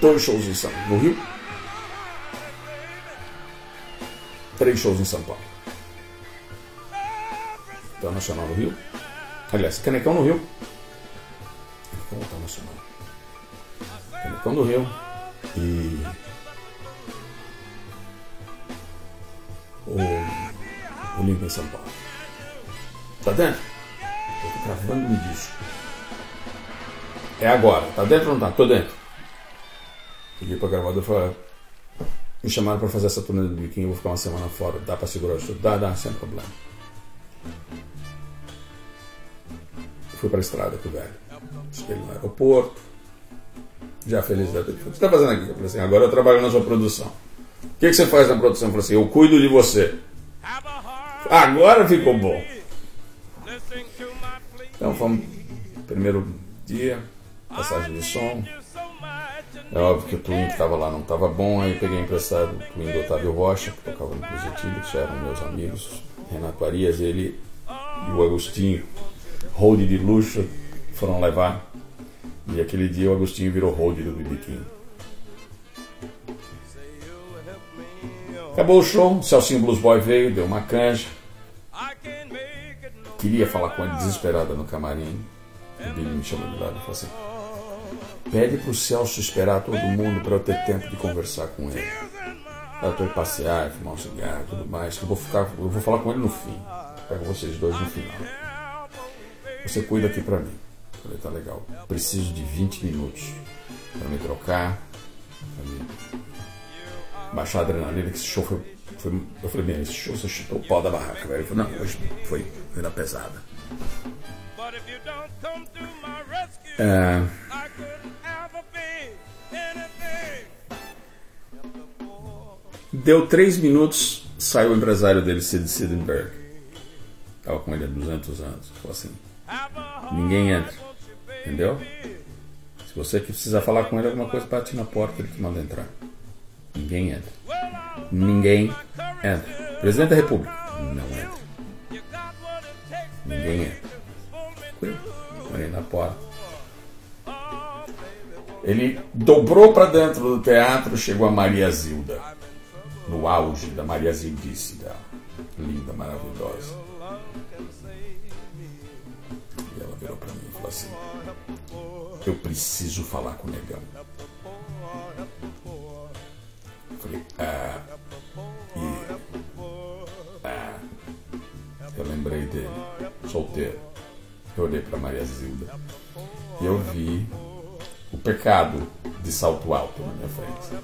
Dois shows em São no Rio. Três shows em São Paulo. Internacional no Rio. Aliás, Canecão no Rio. Canecão Internacional. Canecão no Rio. E. O Olimpo em São Paulo. Tá dentro? Tô gravando um disco. É agora. Tá dentro ou não tá? Tô dentro. Liguei pra gravador e falei, me chamaram pra fazer essa turnê do biquinho, eu vou ficar uma semana fora. Dá pra segurar o show? Dá, dá, sem problema. Eu fui pra estrada com o velho. Cheguei no aeroporto. Já feliz da vida. O que você tá fazendo aqui? Eu falei assim, agora eu trabalho na sua produção. O que, que você faz na produção? Eu falei assim, eu cuido de você. Agora ficou bom. Então fomos primeiro dia, passagem de som. É óbvio que o Twin que estava lá não estava bom, aí peguei emprestado o Twin do Otávio Rocha, que tocava no Positivo, que já eram meus amigos, Renato Arias, ele e o Agostinho, hold de luxo, foram levar. E aquele dia o Agostinho virou hold do BB Acabou o show, o Celcinho Blues Boy veio, deu uma canja. Queria falar com ele desesperada no camarim. O Billy me chamou de lado e falou assim: Pede pro Celso esperar todo mundo para eu ter tempo de conversar com ele. Para eu passear, fumar um cigarro tudo mais. Que eu vou ficar, eu vou falar com ele no fim. Pego vocês dois no final. Você cuida aqui para mim. Eu falei, tá legal. Preciso de 20 minutos para me trocar, pra me baixar a adrenalina, que esse show foi, foi. eu falei, bem, esse show você chutou o pau da barraca, velho. Ele falou, não, hoje foi, foi na pesada. É, deu três minutos, saiu o empresário dele, Sid Sidenberg. Estava com ele há 200 anos. Falou assim: ninguém entra. Entendeu? Se você que precisar falar com ele alguma coisa, bate na porta, ele te manda entrar. Ninguém entra. ninguém entra. Presidente da República, não entra. Ninguém entra. Morei na porta. Ele dobrou para dentro do teatro, chegou a Maria Zilda, no auge da Maria Zildice linda, maravilhosa. E ela virou para mim e falou assim: Eu preciso falar com o negão. Ah, e. Ah. Eu lembrei dele, solteiro. Eu olhei para Maria Zilda e eu vi o pecado de salto alto na minha frente.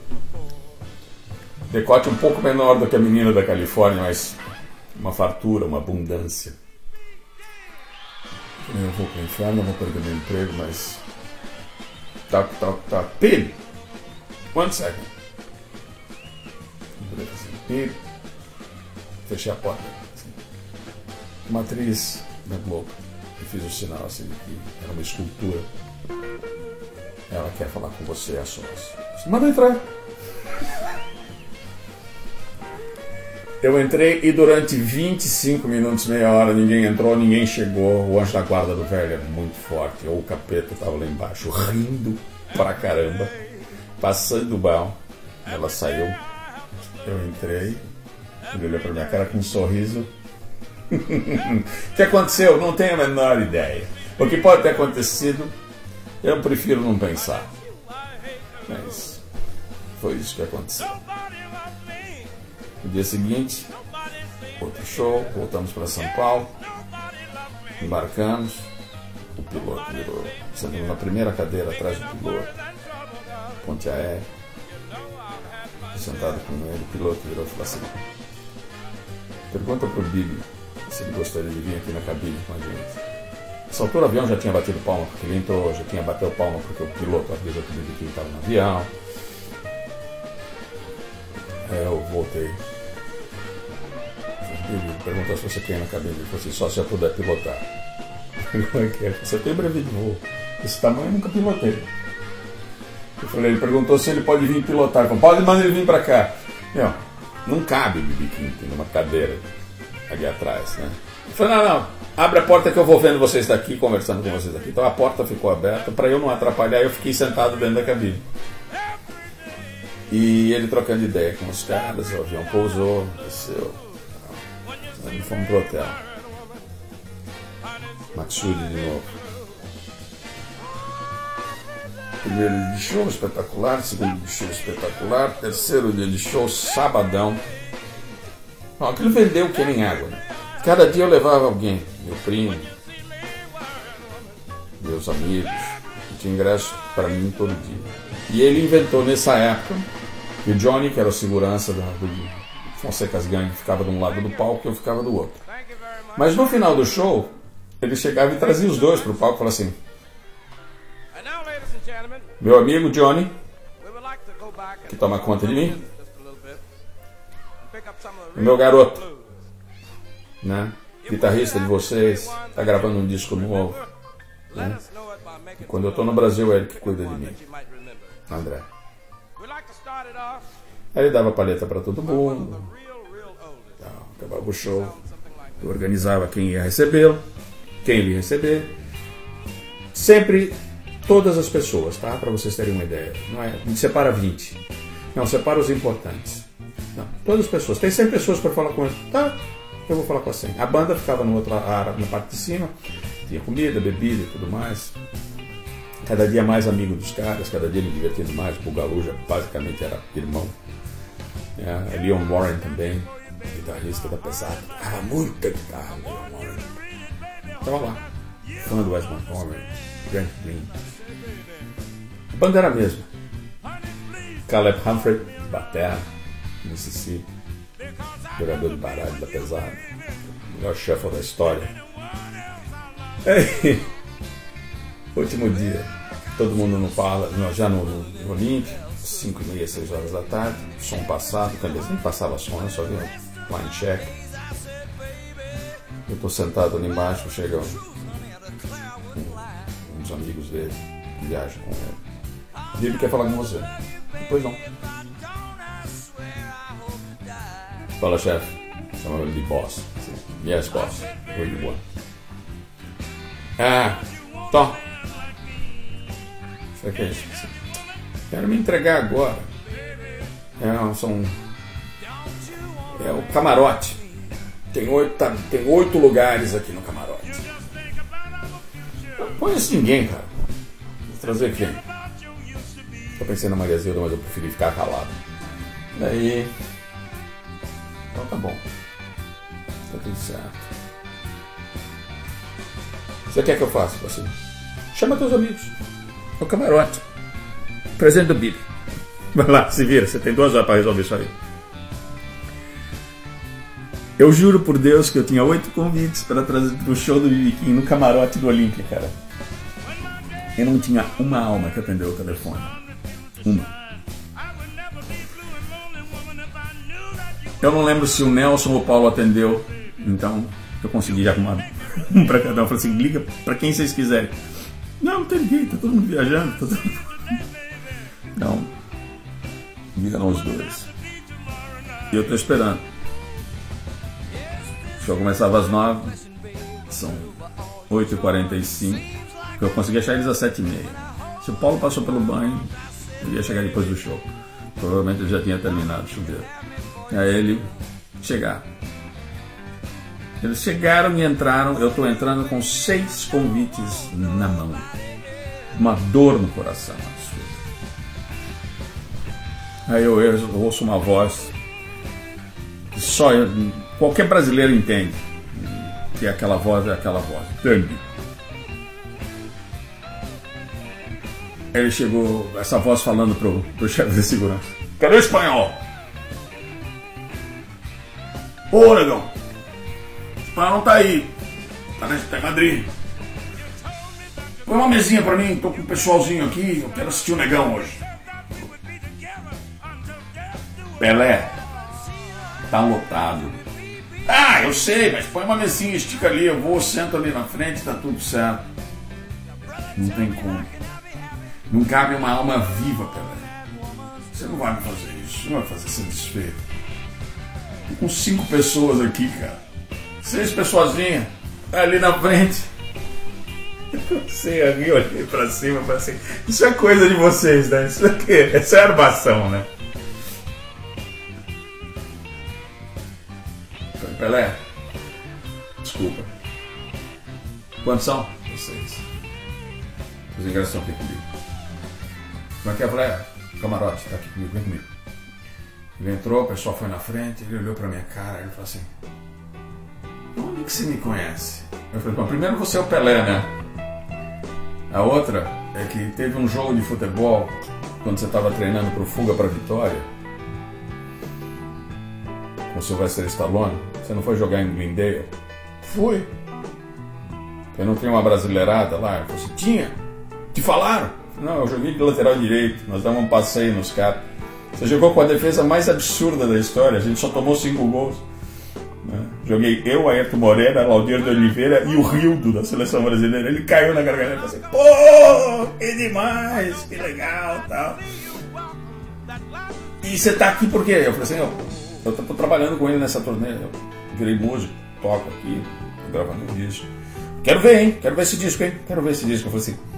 Decote um pouco menor do que a menina da Califórnia, mas uma fartura, uma abundância. Eu vou para o inferno, vou perder meu emprego, mas. Tá, tá, tá. Pib! One second. Assim, Pib. Fechei a porta. Assim. Uma atriz da Globo. E fiz o sinal assim, que era uma escultura. Ela quer falar com você a sós. Manda entrar. Eu entrei e durante 25 minutos, meia hora, ninguém entrou, ninguém chegou. O anjo da guarda do velho é muito forte. Ou o capeta estava lá embaixo, rindo pra caramba, passando mal. Ela saiu. Eu entrei. Ele olhou pra minha cara com um sorriso. o que aconteceu? Não tenho a menor ideia. O que pode ter acontecido eu prefiro não pensar. Mas foi isso que aconteceu. No dia seguinte, outro show, voltamos para São Paulo, embarcamos, o piloto virou, sentamos na primeira cadeira atrás do piloto, ponte aérea, sentado com ele, o piloto virou e falou assim, pergunta para o Bibi se ele gostaria de vir aqui na cabine com a gente. Essa altura o avião já tinha batido palma porque ele entrou, já tinha batido palma porque o piloto avisou que ele estava no avião. Aí eu voltei. Ele perguntou se você quer ir na cabine. Ele falou assim, só se eu puder pilotar. Como é é? Você tem breve de voo. Esse tamanho eu nunca pilotei. Eu falei, ele perguntou se ele pode vir pilotar. Ele falou, pode mandar ele vir para cá. Meu, não cabe o Bibi Quinto numa cadeira ali atrás, né? Eu falei, não, não, abre a porta que eu vou vendo vocês daqui, conversando com vocês aqui. Então a porta ficou aberta, para eu não atrapalhar, eu fiquei sentado dentro da cabine. E ele trocando ideia com os caras, o avião pousou, desceu. Aí fomos pro hotel. Matsuri de novo. Primeiro dia de show espetacular, segundo dia de show espetacular, terceiro dia de show, sabadão. Bom, aquilo vendeu que nem água. Né? Cada dia eu levava alguém, meu primo, meus amigos, tinha ingresso para mim todo dia. E ele inventou nessa época que o Johnny, que era o segurança da, do Fonseca's Gang, ficava de um lado do palco e eu ficava do outro. Mas no final do show, ele chegava e trazia os dois para o palco e falava assim: Meu amigo Johnny, que toma conta de mim, meu garoto, né? guitarrista de vocês, está gravando um disco novo. Né? E quando eu estou no Brasil, é ele que cuida de mim. André. Aí ele dava paleta para todo mundo. Então, acabava o show. Eu organizava quem ia recebê-lo, quem ele ia receber. Sempre todas as pessoas, tá? Para vocês terem uma ideia. Não é, separa 20. Não, separa os importantes. Não, todas as pessoas. Tem 100 pessoas para falar com ele. Tá? eu vou falar com a senha. A banda ficava no outro, na parte de cima, tinha comida, bebida e tudo mais. Cada dia mais amigo dos caras, cada dia me divertindo mais. O Bugalu já basicamente era irmão. É, Leon Warren também, guitarrista da pesada. Ah, muita guitarra, Leon Warren. Estava lá, fã do Wes Montgomery, Grant Green. Banda era a mesma. Caleb Humphrey, batera, Mississippi jogador de baralho da pesada, melhor chefe da história. É, último dia, todo mundo no fala, já no, no Olímpio, 5 e meia, 6 horas da tarde, som passado, talvez nem passava som, né? só vi um line check. Eu estou sentado ali embaixo, chegam um, uns amigos dele que viajam com ele. E ele quer falar com você. Pois não. Fala, chefe. Chamava ele de boss. Yes, boss. Where you want? Ah, Tom. Será que é isso? Quero me entregar agora. É, são. É o camarote. Tem oito, tá, tem oito lugares aqui no camarote. Não conheço ninguém, cara. Vou trazer quem? Eu pensei na Maria Zilda, mas eu preferi ficar calado. Daí. Então tá bom. Tá tudo certo. Você quer que eu faça? Assim? Chama teus amigos. É o camarote. Presente do Bibi. Vai lá, se vira. Você tem duas horas para resolver isso aí. Eu juro por Deus que eu tinha oito convites para trazer pro show do Bibi King no camarote do Olímpia, cara. Eu não tinha uma alma que atendeu o telefone. Uma. Eu não lembro se o Nelson ou o Paulo atendeu, então eu consegui arrumar um para cada um. Falei assim: liga para quem vocês quiserem. Não, não tem ninguém, tá todo mundo viajando. Tá todo... Não, ligaram os dois. E eu tô esperando. O show começava às nove, são 8h45. Eu consegui achar eles às 7h30. Se o Paulo passou pelo banho, ia chegar depois do show. Provavelmente ele já tinha terminado o chuveiro. Aí ele chegar. Eles chegaram e entraram. Eu estou entrando com seis convites na mão. Uma dor no coração. Aí eu, eu ouço uma voz que só eu, qualquer brasileiro entende que aquela voz é aquela voz. Thumb. Ele chegou, essa voz falando pro, pro chefe de segurança. Cadê o espanhol? Ô, negão! O espanhol não tá aí. Tá, tá em Madrid. Põe uma mesinha pra mim, tô com o pessoalzinho aqui, eu quero assistir o negão hoje. Pelé, tá lotado. Ah, eu sei, mas põe uma mesinha, estica ali, eu vou, sento ali na frente, tá tudo certo. Não tem como. Não cabe uma alma viva, Pelé. Você não vai me fazer isso, não vai fazer ser desfeito. Com cinco pessoas aqui, cara. Seis pessoazinhas ali na frente. Você ali, eu olhei pra cima e falei assim, isso é coisa de vocês, né? Isso aqui, essa é armação, né? Pelé, desculpa. Quantos são? Vocês. Os ingressos estão aqui comigo. Como é que é, Pelé? Camarote, tá aqui comigo, vem comigo. Ele entrou, o pessoal foi na frente, ele olhou pra minha cara, ele falou assim: Onde que você me conhece? Eu falei: Bom, primeiro você é o Pelé, né? A outra é que teve um jogo de futebol quando você estava treinando pro Fuga para Vitória com o Sylvester Stallone. Você não foi jogar em Glendale? Fui. Eu não tinha uma brasileirada lá? Eu falei assim, tinha. Te falaram? Não, eu joguei de lateral direito. Nós damos um passeio nos caras. Você jogou com a defesa mais absurda da história. A gente só tomou cinco gols. Né? Joguei eu, Ayrton Moreira, Laudir de Oliveira e o Rildo da seleção brasileira. Ele caiu na garganta e falou assim: pô, que demais, que legal tal. E você tá aqui por quê? Eu falei assim: eu, eu tô trabalhando com ele nessa turnê. Eu virei músico, toco aqui, tô gravando um disco. Quero ver, hein? Quero ver esse disco, hein? Quero ver esse disco. Eu falei assim.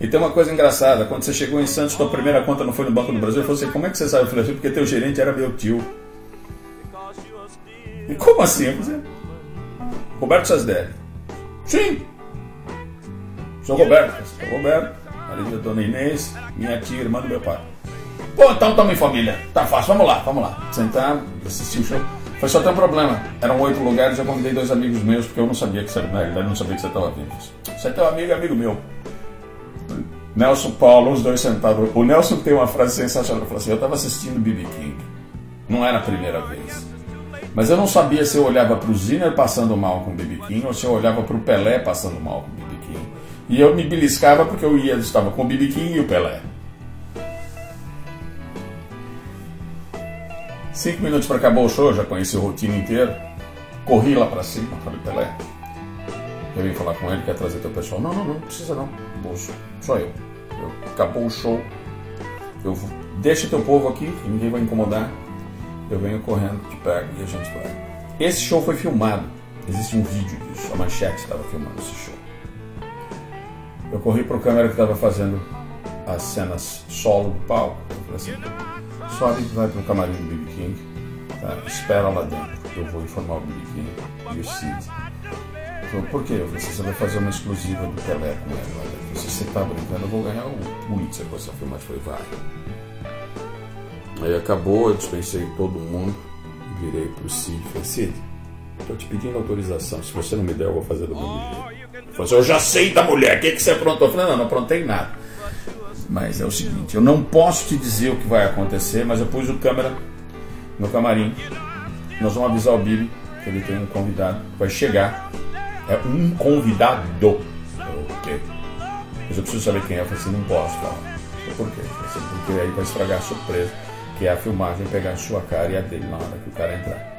E tem uma coisa engraçada, quando você chegou em Santos, tua primeira conta não foi no Banco do Brasil, eu falei assim, como é que você sabe? Eu falei assim, porque teu gerente era meu tio. E como assim? Eu falei, Roberto Sasdelli. Sim. Sou Roberto. Sou Roberto, marido da dona Inês, minha tia, irmã do meu pai. Pô, então tamo em família. Tá fácil, vamos lá, vamos lá. Sentar, assistir o show. Foi só ter um problema. Eram oito lugares, eu convidei dois amigos meus, porque eu não sabia que você, na não sabia que você estava vindo. Você é teu amigo, amigo meu. Nelson Paulo, os dois sentados. O Nelson tem uma frase sensacional. Ele falou assim: Eu estava assistindo B.B. King. Não era a primeira vez. Mas eu não sabia se eu olhava para o Zinner passando mal com o B.B. King ou se eu olhava para o Pelé passando mal com o B.B. King. E eu me beliscava porque eu ia, estava com o B.B. King e o Pelé. Cinco minutos para acabar o show, já conheci o rotina inteiro. Corri lá para cima, falei, Pelé. Eu vim falar com ele, quer trazer teu pessoal. Não, não, não, não precisa não. Moço, só eu. Acabou o show. Eu deixa teu povo aqui, ninguém vai incomodar. eu venho correndo, te pego e a gente vai. Esse show foi filmado. Existe um vídeo disso. A Manchete estava filmando esse show. Eu corri para o câmera que estava fazendo as cenas solo do palco. Eu falei assim: sobe vai para o camarim do BB King. Tá? Espera lá dentro. Eu vou informar o BB King e o Cid. Por quê? Você vai fazer uma exclusiva do Pelé com dentro. Se você está brincando, eu vou ganhar o Pulitzer com essa filmagem. Falei, vai. Aí acabou, eu dispensei todo mundo, virei pro Cid e falei, Cid, estou te pedindo autorização, se você não me der, eu vou fazer do mesmo jeito. Ele assim, eu já sei da mulher, o que, que você aprontou? Eu falei, não, não aprontei nada. Mas é o seguinte, eu não posso te dizer o que vai acontecer, mas eu pus o câmera no camarim. Nós vamos avisar o Bibi que ele tem um convidado, vai chegar. É um convidado. Ok. Mas eu preciso saber quem é. Eu falei assim, não posso falar. Por quê? Assim, porque aí vai estragar a surpresa, que é a filmagem pegar a sua cara e a dele na hora que o cara entrar.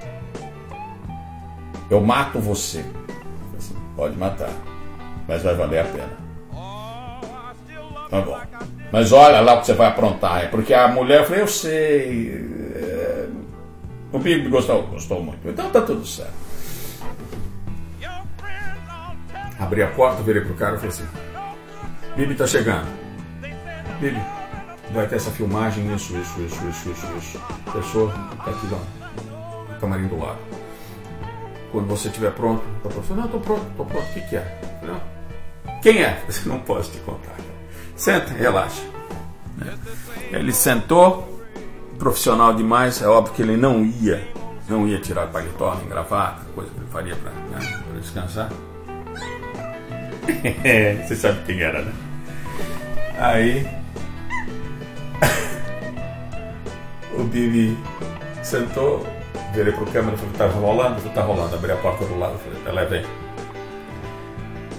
Eu mato você. Assim, pode matar, mas vai valer a pena. Tá bom. Mas olha lá o que você vai aprontar. É porque a mulher, eu falei, eu sei. É... O Bibi gostou, gostou muito. Então tá tudo certo. Abri a porta, virei pro cara e falei assim: Bibi tá chegando. Bibi, vai ter essa filmagem, isso, isso, isso, isso, isso, isso. Pessoa, tá aqui ó, camarim do lado. Quando você estiver pronto, tá pronto. Não, tô pronto, tô pronto. O que, que é? Não. Quem é? Não posso te contar. Senta, relaxa. Ele sentou, profissional demais, é óbvio que ele não ia, não ia tirar paletó nem gravata, coisa que ele faria para né, descansar. Você sabe quem era, né? Aí o Bibi sentou, virei pro câmera e falei, tá rolando? Falei, tá rolando, abri a porta do lado, falei, ela vem.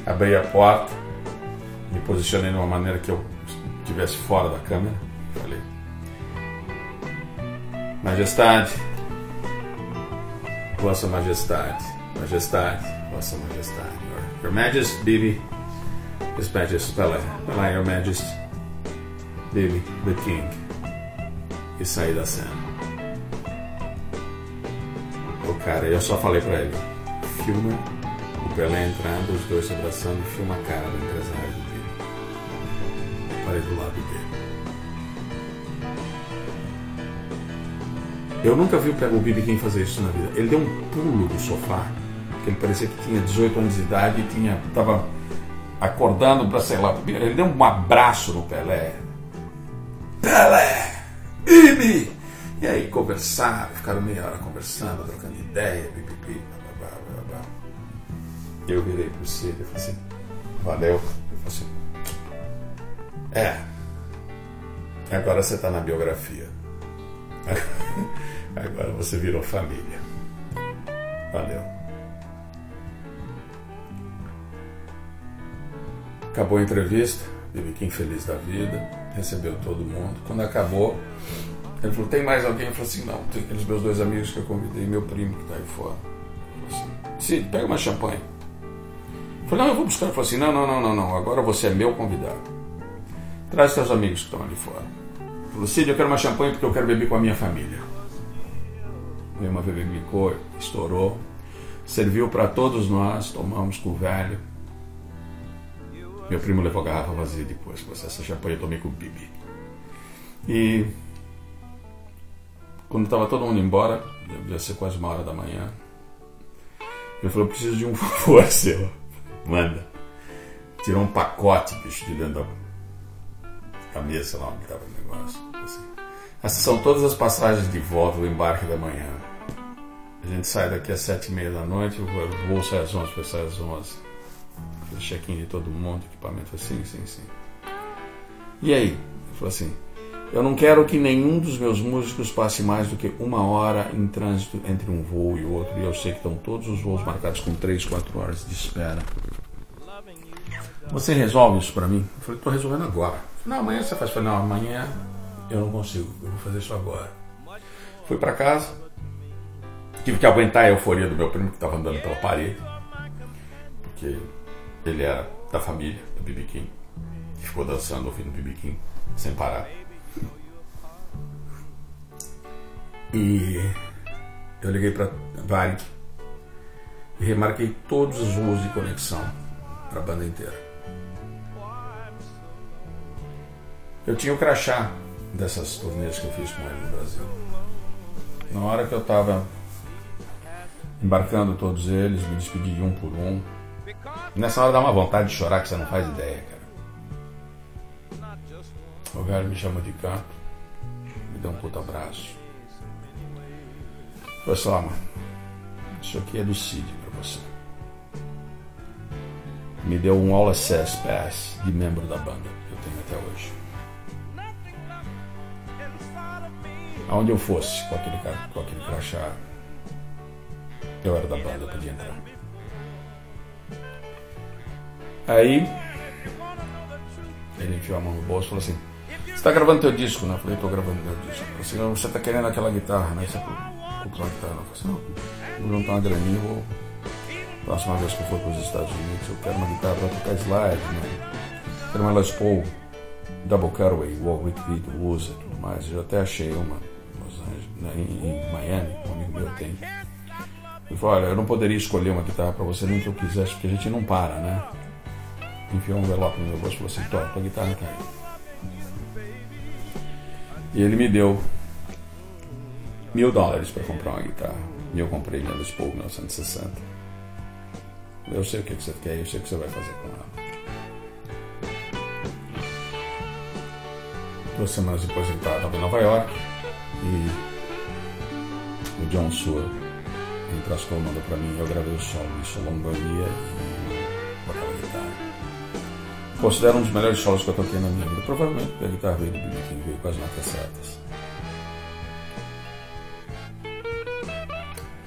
Abri a porta, me posicionei de uma maneira que eu estivesse fora da câmera. Falei, Majestade, Vossa Majestade, Majestade, Vossa Majestade, Your, Majesty, Bibi, His Majesty, Pelé, Pelé, Your Majesty, Bibi, the King, e saí da cena. O cara, eu só falei pra ele, filma o Pelé entrando, os dois se abraçando filma a cara do empresário Bibi. Parei do lado dele. Eu nunca vi o Bibi King fazer isso na vida. Ele deu um pulo do sofá, que ele parecia que tinha 18 anos de idade e tinha, tava acordando para sei lá. Ele deu um abraço no Pelé. Pelé! Bibi! E aí conversaram, ficaram meia hora conversando, trocando ideia, bibibi, blá, blá, blá. Eu virei pro Cid e falei assim, valeu. Ele falou assim, é, agora você tá na biografia. Agora você virou família. Valeu. Acabou a entrevista, Bibi Kim feliz da vida, recebeu todo mundo. Quando acabou, ele falou: Tem mais alguém? Eu falei assim: Não, tem aqueles meus dois amigos que eu convidei, meu primo que está aí fora. Assim, Sim, pega uma champanhe. Eu falei: Não, eu vou buscar. Ele falou assim: Não, não, não, não, não, agora você é meu convidado. Traz seus amigos que estão ali fora. Ele falou: Cid, eu quero uma champanhe porque eu quero beber com a minha família. Uma bebê licor, estourou. Serviu para todos nós, tomamos com o velho. Meu primo levou a garrafa vazia depois. Essa champanhe eu tomei com o Bibi. E quando estava todo mundo embora, devia ser quase uma hora da manhã, ele falou: preciso de um favor seu. Manda. Tirou um pacote, bicho, de dentro da mesa lá onde estava o negócio. Assim. Essas são todas as passagens de volta do embarque da manhã. A gente sai daqui às sete e meia da noite, o voo sai às onze, sai às onze. Check-in de todo mundo, equipamento assim, sim, sim. E aí? Ele falou assim, eu não quero que nenhum dos meus músicos passe mais do que uma hora em trânsito entre um voo e outro. E eu sei que estão todos os voos marcados com três, quatro horas de espera. Você resolve isso para mim? Eu falei, estou resolvendo agora. Não, amanhã você faz. Eu falei, não, amanhã eu não consigo. Eu vou fazer isso agora. Fui para casa. Tive que aguentar a euforia do meu primo que estava andando pela parede. Porque ele era da família do BB King. Que ficou dançando ouvindo BB King sem parar. E eu liguei para Varig e remarquei todos os voos de conexão para a banda inteira. Eu tinha o crachá dessas turnês que eu fiz com ele no Brasil. Na hora que eu estava embarcando todos eles, me despedi de um por um. Nessa hora dá uma vontade de chorar que você não faz ideia, cara. O velho me chamou de canto, me deu um puta abraço. Falei assim, ó, mano, isso aqui é do Cid pra você. Me deu um All Access Pass de membro da banda, que eu tenho até hoje. Aonde eu fosse com aquele, com aquele crachá, eu era da banda, eu podia entrar. Aí, ele enfiou a mão no bolso e falou assim: Você está gravando teu disco? Né? Eu falei: Estou gravando meu disco. Ele falou assim: Você está querendo aquela guitarra, né? Você comprou a guitarra? Eu falei assim: Não, vou juntar uma graninha vou. Próxima vez que eu for para os Estados Unidos, eu quero uma guitarra para tocar slide, né? Quero uma Les Paul Double Cutaway, igual Rick Vito e tudo mais. Eu até achei uma né, em Miami, um amigo meu tem. Ele falou: Olha, eu não poderia escolher uma guitarra para você nem que eu quisesse, porque a gente não para, né? Enfiou um envelope no meu bolso e falou assim: Tó, tua guitarra tá aí. E ele me deu mil dólares para comprar uma guitarra. E eu comprei minha Les Paul 1960. Eu sei o que, que você quer, eu sei o que você vai fazer com ela. Duas semanas depois ele estava em Nova York e o John emprestou o mandou para mim eu gravei o solo de Solongonia Considero um dos melhores solos que eu toquei na minha vida. Provavelmente porque a guitarra veio do B.B. Veio com as notas certas.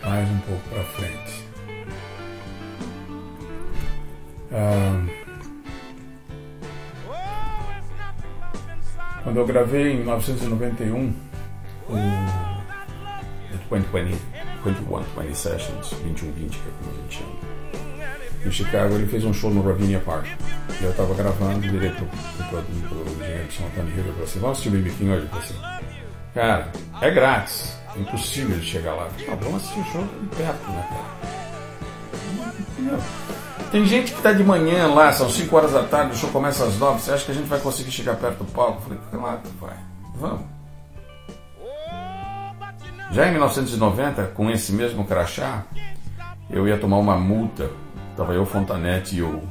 Mais um pouco para frente. Ah, quando eu gravei em 1991 o 2020, 21, 20 Sessions, 2120, que é como a gente chama. Em Chicago, ele fez um show no Ravinia Park. Eu estava gravando, virei pro, pro, pro, pro engenheiro de Antônio Rio e falei assim: Vamos assistir o BB King hoje? Assim: Cara, é grátis. É impossível de chegar lá. Não, vamos assistir o show perto, né, cara? Tem gente que está de manhã lá, são 5 horas da tarde, o show começa às 9. Você acha que a gente vai conseguir chegar perto do palco? Eu falei: Claro, vai. Vamos. Já em 1990, com esse mesmo crachá, eu ia tomar uma multa. Tava eu, Fontanete e o.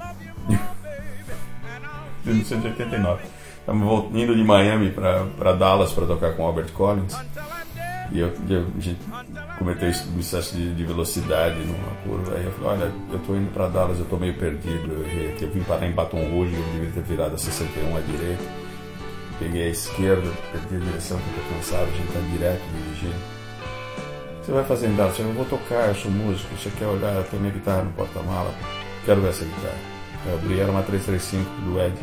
1989. Estamos indo de Miami para Dallas para tocar com Albert Collins. E eu, eu cometei um excesso de, de, velocidade numa curva. Aí eu falei: Olha, eu estou indo para Dallas, eu estou meio perdido. Eu, eu vim parar em Baton Rouge, eu devia ter virado a 61 à direita. Peguei a esquerda, perdi a direção porque eu cansado, a gente está direto dirigindo. Você vai fazer em Dallas? Eu vou tocar, eu sou músico. Você quer olhar? Eu tenho minha guitarra no porta-mala. Quero ver essa guitarra. Eu abri, era uma 335 do Ed.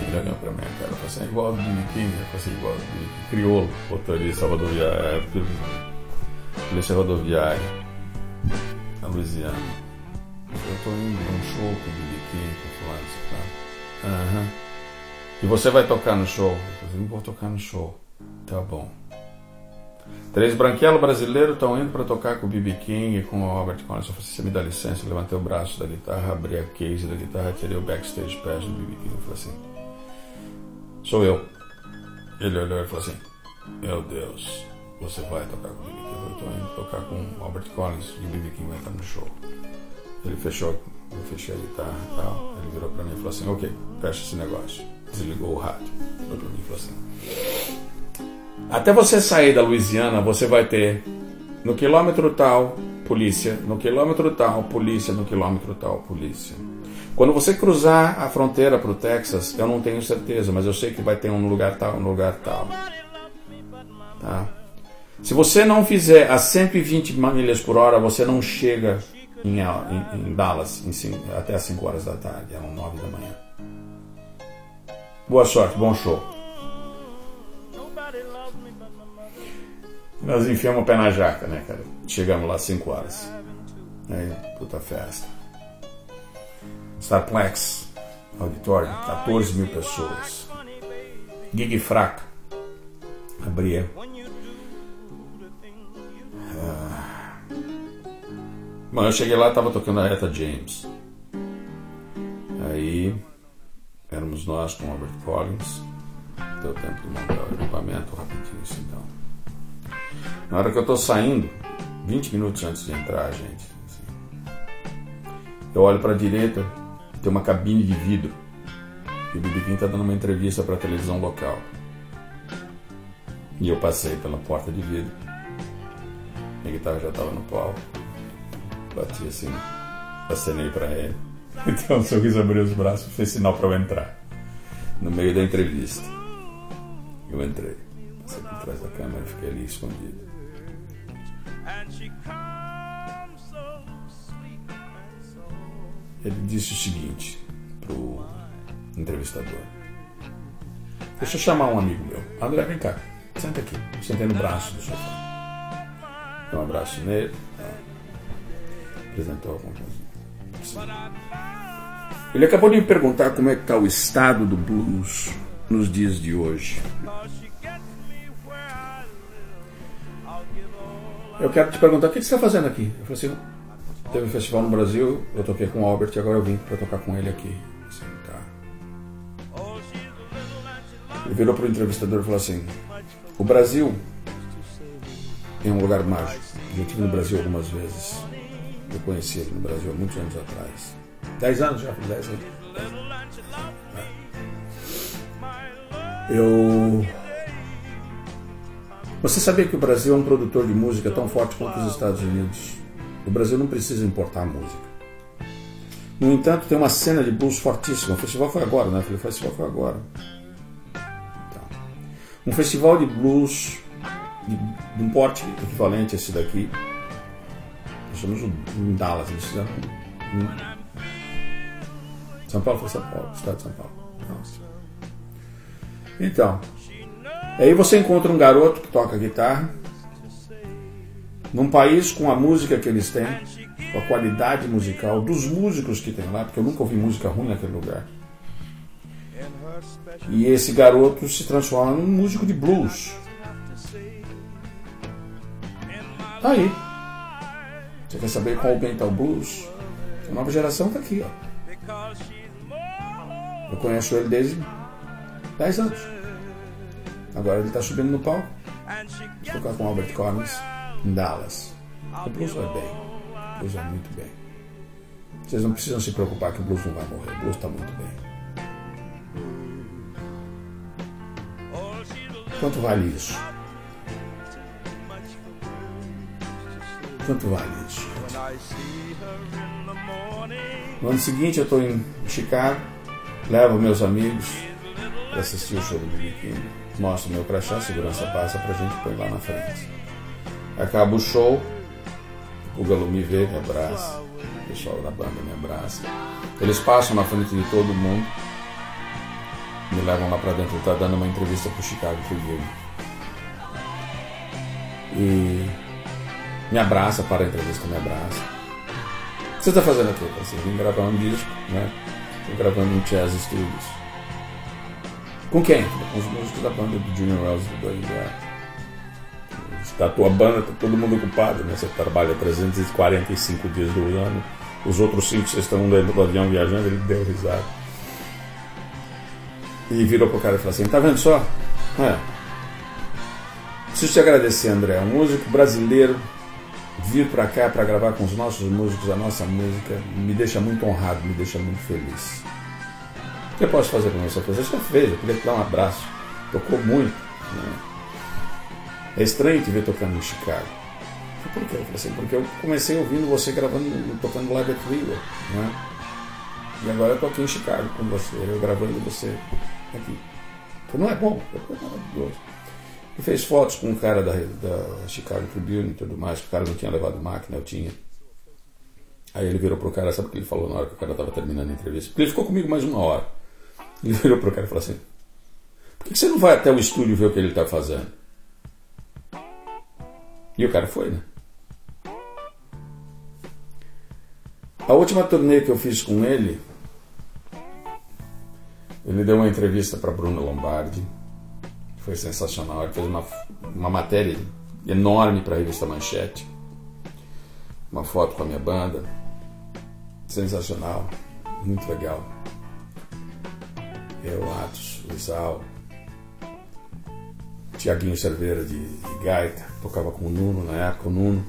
Ele olhou pra mim, cara. Eu falei assim, é igual ao Jimmy King. Eu falei igual ao Jimmy King. Crioulo, Salvador Viária. Polícia Rodoviária. Na Louisiana. Eu tô indo num show com o Jimmy King, com fulano, tá? Aham. E você vai tocar no show? Eu falei, não vou tocar no show. Tá bom. Três branquelos brasileiros estão indo para tocar com o B.B. King e com o Robert Collins. Eu falei, você me dá licença, eu levantei o braço da guitarra, abri a case da guitarra, tirei o backstage pass do B.B. King e falei assim, sou eu. Ele olhou e falou assim, meu Deus, você vai tocar com o B.B. King? Eu estou indo tocar com o Robert Collins e o B.B. King vai estar no show. Ele fechou, eu fechei a guitarra e tal. Ele virou para mim e falou assim, ok, fecha esse negócio. Desligou o rádio. Olhou para mim e falou assim, até você sair da Louisiana, você vai ter no quilômetro tal, polícia, no quilômetro tal, polícia, no quilômetro tal, polícia. Quando você cruzar a fronteira para o Texas, eu não tenho certeza, mas eu sei que vai ter um lugar tal, um lugar tal. Tá? Se você não fizer a 120 milhas por hora, você não chega em, em, em Dallas em cinco, até as 5 horas da tarde, eram 9 da manhã. Boa sorte, bom show. Nós enfiamos o pé na jaca, né, cara? Chegamos lá às 5 horas. Aí, puta festa. Starplex, auditório, 14 mil pessoas. Gig fraca. Abria. Bom, Mano, eu cheguei lá tava tocando a Reta James. Aí éramos nós com Robert Collins. Deu tempo de montar o equipamento rapidinho, assim, então. Na hora que eu tô saindo, 20 minutos antes de entrar, gente, assim, eu olho para a direita, tem uma cabine de vidro. E o BB King tá dando uma entrevista para a televisão local. E eu passei pela porta de vidro. Minha guitarra já estava no pau. Bati assim, acenei para ele. Então o sorriso abriu os braços e fez sinal para eu entrar. No meio da entrevista. Eu entrei. Passei por trás da câmera e fiquei ali escondido. Ele disse o seguinte pro entrevistador. Deixa eu chamar um amigo meu. André, vem cá. Senta aqui. Sentei no braço do sofá. Dei um abraço nele. Apresentou alguma coisa. Ele acabou de me perguntar como é que está o estado do blues nos dias de hoje. Eu quero te perguntar, o que você está fazendo aqui? Eu falei assim, teve um festival no Brasil, eu toquei com o Albert e agora eu vim para tocar com ele aqui. Assim, tá. Ele virou para o entrevistador e falou assim, o Brasil é um lugar mágico. Eu estive no Brasil algumas vezes. Eu conheci ele no Brasil há muitos anos atrás. Dez anos já, dez anos. Eu. Você sabia que o Brasil é um produtor de música tão forte quanto os Estados Unidos? O Brasil não precisa importar música. No entanto, tem uma cena de blues fortíssima. O festival foi agora, né? O festival foi agora. Então, um festival de blues de, de um porte equivalente a esse daqui. Nós chamamos em Dallas, eles fizeram. São Paulo foi São Paulo, estado de São Paulo. Nossa. Então, aí você encontra um garoto que toca guitarra num país com a música que eles têm, com a qualidade musical dos músicos que tem lá, porque eu nunca ouvi música ruim naquele lugar. E esse garoto se transforma num músico de blues. Tá aí. Você quer saber qual bem tá o blues? A nova geração tá aqui, ó. Eu conheço ele desde 10 anos. Agora ele está subindo no palco. Vou tocar com Albert Collins em Dallas. O blues vai bem. O blues vai muito bem. Vocês não precisam se preocupar que o blues não vai morrer. O blues está muito bem. Quanto vale isso? Quanto vale isso? No ano seguinte eu estou em Chicago, levo meus amigos para assistir o show do Biquíni, mostro meu crachá, segurança passa para a gente põe lá na frente. Acaba o show, o Galo me vê, me abraça, o pessoal da banda me abraça. Eles passam na frente de todo mundo, me levam lá para dentro, ele está dando uma entrevista para o Chicago Tribune. E me abraça para a entrevista, me abraça. O que você está fazendo aqui? Eu vim gravar um disco, né? Estou gravando um Jazz Studios. Com quem? Com os músicos da banda do Junior Wells do WR. Está a tua banda, está todo mundo ocupado, né? Você trabalha 345 dias do ano, os outros cinco vocês estão dentro do avião viajando, ele deu risada. E virou pro cara e falou assim, tá vendo só? É. Preciso te agradecer, André. Um músico brasileiro vir para cá para gravar com os nossos músicos a nossa música me deixa muito honrado, me deixa muito feliz. O que eu posso fazer com você? Você já fez, eu queria te dar um abraço. Tocou muito. Né? É estranho te ver tocando em Chicago. Por quê? Eu falei assim, porque eu comecei ouvindo você gravando, tocando live at River, né? E agora eu tô aqui em Chicago com você, eu gravando você aqui. Então não é bom, é maravilhoso. E fez fotos com um cara da, da Chicago Tribune e tudo mais, que o cara não tinha levado máquina, eu tinha. Aí ele virou pro cara, sabe o que ele falou na hora que o cara estava terminando a entrevista? Porque ele ficou comigo mais uma hora. Ele virou pro cara e falou assim: Por que você não vai até o estúdio ver o que ele está fazendo? E o cara foi, né? A última turnê que eu fiz com ele, ele deu uma entrevista para Bruno Lombardi foi sensacional. Ele fez uma, uma matéria enorme para a revista Manchete. uma foto com a minha banda. Sensacional, muito legal. Eu, Atos, Luizal, Tiaguinho Cerveira de, de gaita, tocava com o Nuno na época, o Nuno,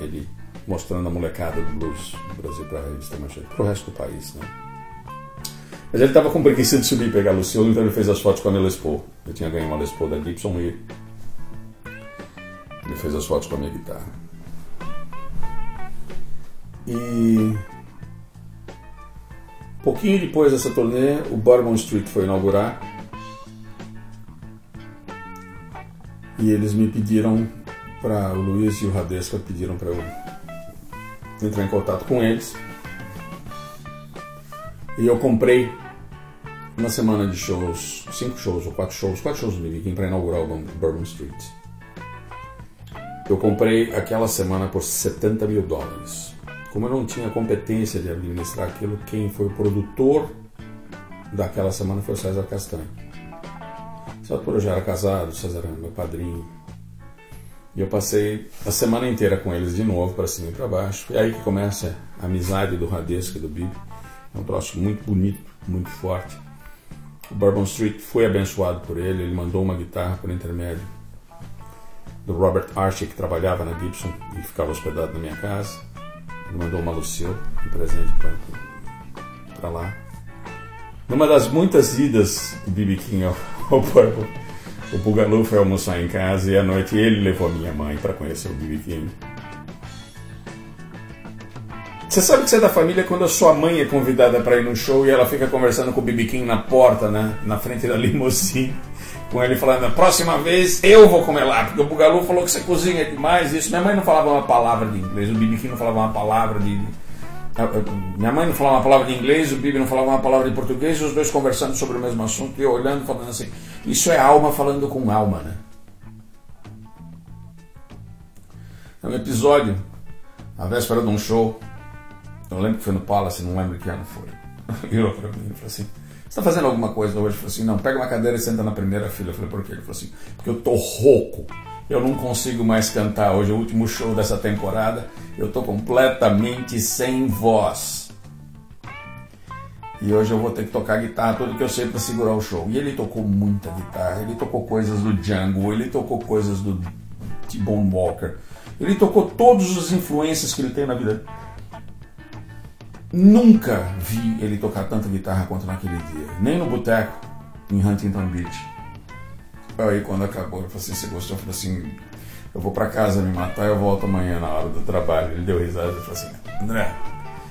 ele mostrando a molecada do blues no Brasil para a revista Manchete, para o resto do país, né? Mas ele estava com preguiça de subir e pegar Luciano, então ele fez as fotos com a minha Les Paul. Eu tinha ganho uma Les Paul da Gibson e ele fez as fotos com a minha guitarra. E pouquinho depois dessa turnê, o Bourbon Street foi inaugurar. E eles me pediram para o Luiz e o Radesca pediram para eu entrar em contato com eles. E eu comprei uma semana de shows, cinco shows ou quatro shows, quatro shows do BB para inaugurar o Bourbon Street. Eu comprei aquela semana por 70 mil dólares. Como eu não tinha competência de administrar aquilo, quem foi o produtor daquela semana foi o César Castanho. Só por eu já era casado, o César era meu padrinho. E eu passei a semana inteira com eles de novo, para cima e para baixo. E aí que começa a amizade do Radesco e do Bibi. É um troço muito bonito, muito forte. O Bourbon Street foi abençoado por ele, ele mandou uma guitarra por intermédio do Robert Archie, que trabalhava na Gibson e ficava hospedado na minha casa. Ele mandou uma Lucille de presente para lá. Numa das muitas idas do BB King ao, Purple, o Bugalu foi almoçar em casa e à noite ele levou a minha mãe para conhecer o BB King. Você sabe que você é da família quando a sua mãe é convidada para ir no show e ela fica conversando com o BB King na porta, né? Na frente da limusine. Com ele falando, na próxima vez eu vou comer lá, porque o Bugalu falou que você cozinha demais. Isso. Minha mãe não falava uma palavra de inglês, o BB King não falava uma palavra de. Minha mãe não falava uma palavra de inglês, o Bibi não falava uma palavra de português, os dois conversando sobre o mesmo assunto e olhando, falando assim: Isso é alma falando com alma, né? É um episódio, a véspera de um show, eu lembro que foi no Palace, não lembro que ano foi. Virou para mim e falou assim: Você está fazendo alguma coisa hoje? Eu falei assim: Não, pega uma cadeira e senta na primeira fila. Eu falei: Por quê? Ele falou assim: Porque eu tô rouco. Eu não consigo mais cantar. Hoje é o último show dessa temporada. Eu tô completamente sem voz. E hoje eu vou ter que tocar guitarra, tudo que eu sei para segurar o show. E ele tocou muita guitarra. Ele tocou coisas do Django, ele tocou coisas do T-Bone Walker. Ele tocou todas as influências que ele tem na vida Nunca vi ele tocar tanta guitarra quanto naquele dia, nem no boteco em Huntington Beach. Aí quando acabou, ele falou assim? Eu falei assim: Eu vou para casa me matar eu volto amanhã na hora do trabalho. Ele deu risada e falou assim: André,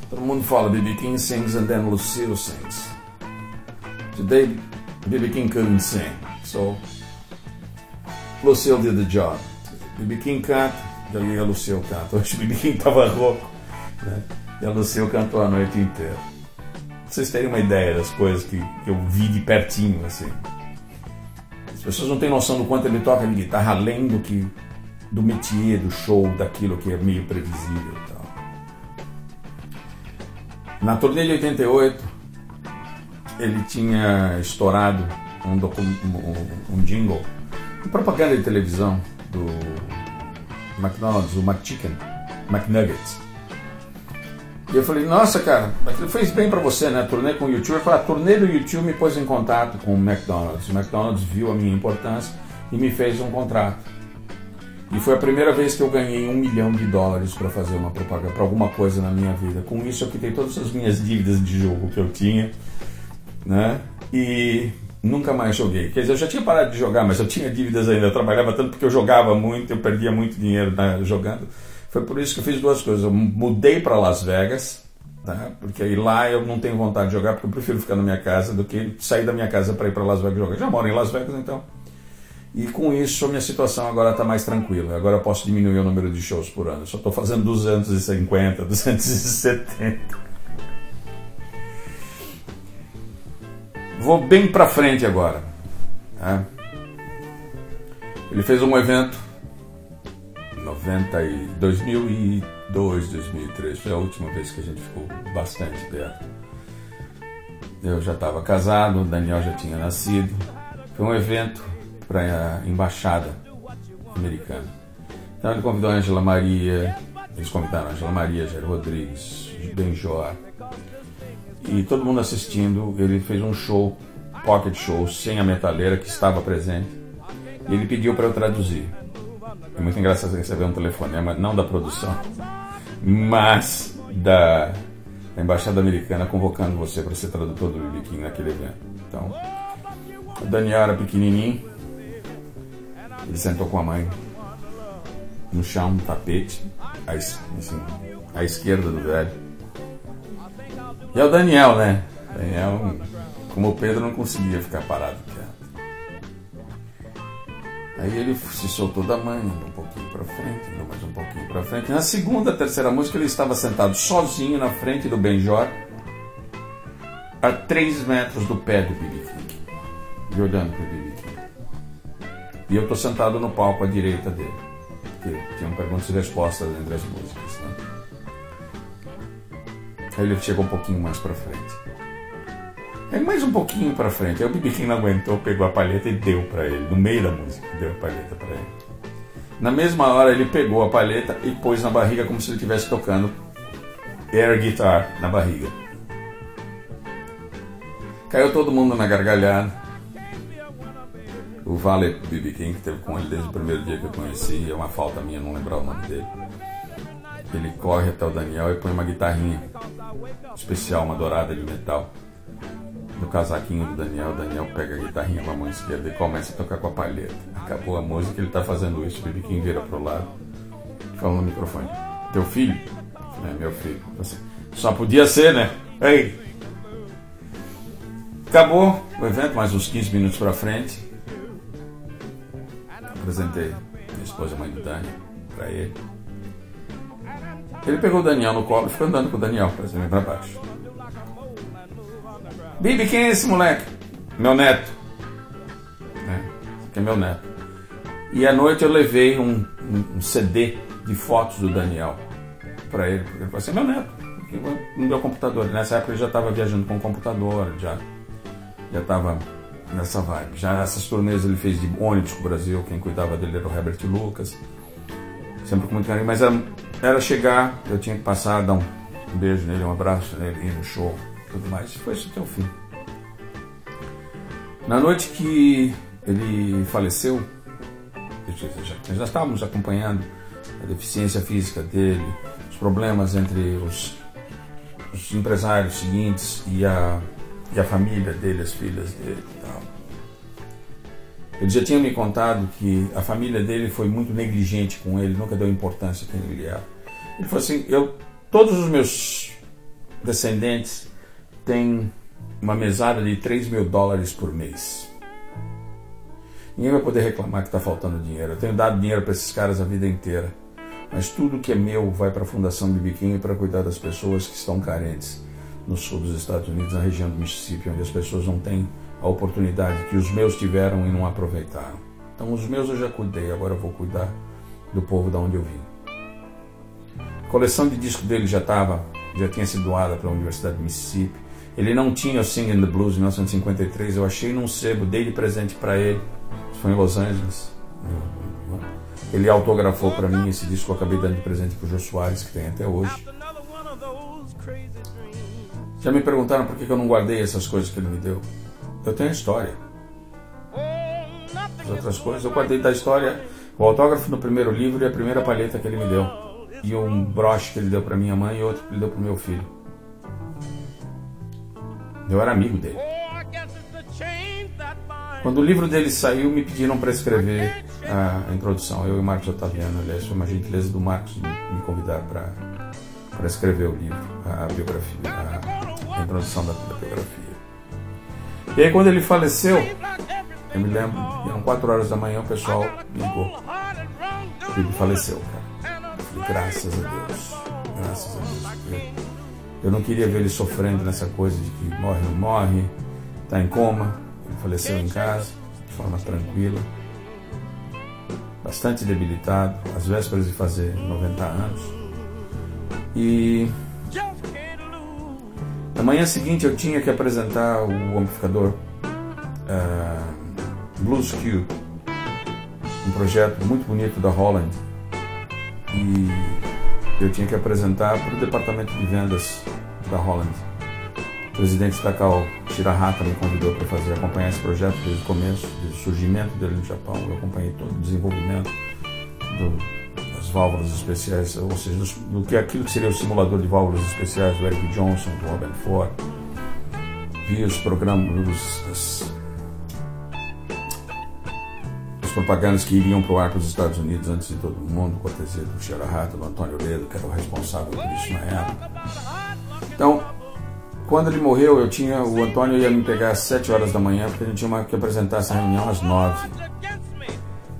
todo mundo fala B.B. King sings and then Lucille sings. Today, B.B. King couldn't sing, so Lucille did the job. B.B. King canta, daí a Lucille canta. Hoje B.B. King tava rouco, né? E a Lucille cantou a noite inteira. Pra vocês terem uma ideia das coisas que, que eu vi de pertinho, assim. As pessoas não têm noção do quanto ele toca de guitarra, além do que do métier, do show, daquilo que é meio previsível. Na turnê de 88, ele tinha estourado um, um, um jingle, uma propaganda de televisão do McDonald's, o McChicken, McNuggets. E eu falei, nossa, cara, aquilo fez bem para você, né? Turnê com o YouTube. Eu falei, a turnê do YouTube me pôs em contato com o McDonald's. O McDonald's viu a minha importância e me fez um contrato. E foi a primeira vez que eu ganhei um milhão de dólares para fazer uma propaganda, para alguma coisa na minha vida. Com isso eu quitei todas as minhas dívidas de jogo que eu tinha, né? E nunca mais joguei. Quer dizer, eu já tinha parado de jogar, mas eu tinha dívidas ainda. Eu trabalhava tanto porque eu jogava muito, eu perdia muito dinheiro né, jogando. Foi por isso que eu fiz duas coisas. Eu mudei para Las Vegas, tá? porque aí lá eu não tenho vontade de jogar, porque eu prefiro ficar na minha casa do que sair da minha casa para ir para Las Vegas jogar. Já moro em Las Vegas, então. E com isso a minha situação agora está mais tranquila. Agora eu posso diminuir o número de shows por ano. Eu só estou fazendo 250, 270. Vou bem para frente agora. Tá? Ele fez um evento 90 e 2002, 2003 foi a última vez que a gente ficou bastante perto. Eu já estava casado, o Daniel já tinha nascido. Foi um evento para a embaixada americana. Então ele convidou a Angela Maria, Eles convidaram Angela Maria, Jair Rodrigues, Benjor. E todo mundo assistindo. Ele fez um show, pocket show, sem a metaleira que estava presente. E ele pediu para eu traduzir. É muito engraçado receber um telefonema, não da produção, mas da, da Embaixada Americana convocando você para ser tradutor do BB naquele evento. Então, o Daniel era pequenininho, ele sentou com a mãe no chão, no tapete, assim, à esquerda do velho. E é o Daniel, né? Daniel, como o Pedro, não conseguia ficar parado Aí ele se soltou da mãe, andou um pouquinho para frente, andou mais um pouquinho para frente. Na segunda, terceira música, ele estava sentado sozinho na frente do Benjor, a 3 metros do pé do Billy King, e olhando para o Billy King. E eu estou sentado no palco à direita dele, que tinha perguntas e respostas entre as músicas. Né? Aí ele chegou um pouquinho mais para frente. Aí mais um pouquinho para frente. Aí o BB King não aguentou, pegou a palheta e deu para ele, no meio da música, deu a palheta para ele. Na mesma hora ele pegou a palheta e pôs na barriga como se ele estivesse tocando air guitar na barriga. Caiu todo mundo na gargalhada. O Vale BB King, que teve com ele desde o primeiro dia que eu conheci, é uma falta minha não lembrar o nome dele. Ele corre até o Daniel e põe uma guitarrinha especial, uma dourada de metal no casaquinho do Daniel. O Daniel pega a guitarrinha com a mão esquerda e começa a tocar com a palheta. Acabou a música, ele está fazendo isso. O Bibiquim vira pro lado, fala no microfone: Teu filho? É, meu filho. Assim, Só podia ser, né? Ei! Acabou o evento, mais uns 15 minutos para frente. Apresentei minha esposa, a mãe do Dani, para ele. Ele pegou o Daniel no colo e ficou andando com o Daniel para cima e para baixo. Bibi, quem é esse moleque? Meu neto. É, que é meu neto. E à noite eu levei um, um, um CD de fotos do Daniel para ele. Ele falou assim: meu neto, no meu computador. Nessa época ele já estava viajando com o computador, já já estava nessa vibe. Já essas turnês ele fez de ônibus para o Brasil, quem cuidava dele era o Herbert Lucas. Sempre com muito carinho, mas era, era chegar, eu tinha que passar, dar um beijo nele, um abraço nele, ir no show tudo mais. Foi isso até o fim. Na noite que ele faleceu, já, já estávamos acompanhando a deficiência física dele, os problemas entre os, os empresários seguintes e a, e a família dele, as filhas dele e tal. Ele já tinha me contado que a família dele foi muito negligente com ele, nunca deu importância a quem ele era. Ele falou assim: eu, todos os meus descendentes tem uma mesada de 3 mil dólares por mês. Ninguém vai poder reclamar que está faltando dinheiro. Eu tenho dado dinheiro para esses caras a vida inteira. Mas tudo que é meu vai para a Fundação Bibiquinho para cuidar das pessoas que estão carentes no sul dos Estados Unidos, na região do Mississippi, onde as pessoas não têm a oportunidade que os meus tiveram e não aproveitaram. Então, os meus eu já cuidei, agora eu vou cuidar do povo da onde eu vim. A coleção de disco dele já estava, já tinha sido doada para a Universidade do Mississippi. Ele não tinha o Singing the Blues em 1953, eu achei num sebo, dei de presente para ele, foi em Los Angeles. Ele autografou para mim esse disco, eu acabei dando de presente para o Jô Soares, que tem até hoje. Já me perguntaram por que eu não guardei essas coisas que ele me deu. Eu tenho a história. As outras coisas, eu guardei da história o autógrafo no primeiro livro e a primeira palheta que ele me deu. E um broche que ele deu para minha mãe e outro que ele deu para meu filho. Eu era amigo dele. Quando o livro dele saiu, me pediram para escrever a introdução. Eu e o Marcos Otaviano, aliás, foi uma gentileza do Marcos me convidar para escrever o livro, a biografia, a, a introdução da, da, biografia. E aí, quando ele faleceu, eu me lembro, eram 4 horas da manhã, o pessoal ligou. Ele faleceu, cara. Graças a Deus, graças a Deus. Eu não queria ver ele sofrendo nessa coisa de que morre, não morre, está em coma. Faleceu em casa, de forma tranquila, bastante debilitado, às vésperas de fazer 90 anos. E na manhã seguinte eu tinha que apresentar o amplificador uh, Blues um projeto muito bonito da Holland. E eu tinha que apresentar para o departamento de vendas da Holland. O presidente Takao Shirahata me convidou para fazer acompanhar esse projeto desde o começo, desde o surgimento dele no Japão. Eu acompanhei todo o desenvolvimento do, das válvulas especiais, ou seja, do, do, que aquilo que seria o simulador de válvulas especiais do Eric Johnson, do Robin Ford. Vi os programas, os, propagandas que iriam para o ar para os Estados Unidos antes de todo mundo, cortesia do Shirahata, do Antônio Ledo, que era o responsável por isso na época. Então, quando ele morreu, eu tinha o Antônio ia me pegar às 7 horas da manhã, porque gente tinha que apresentar essa reunião às 9.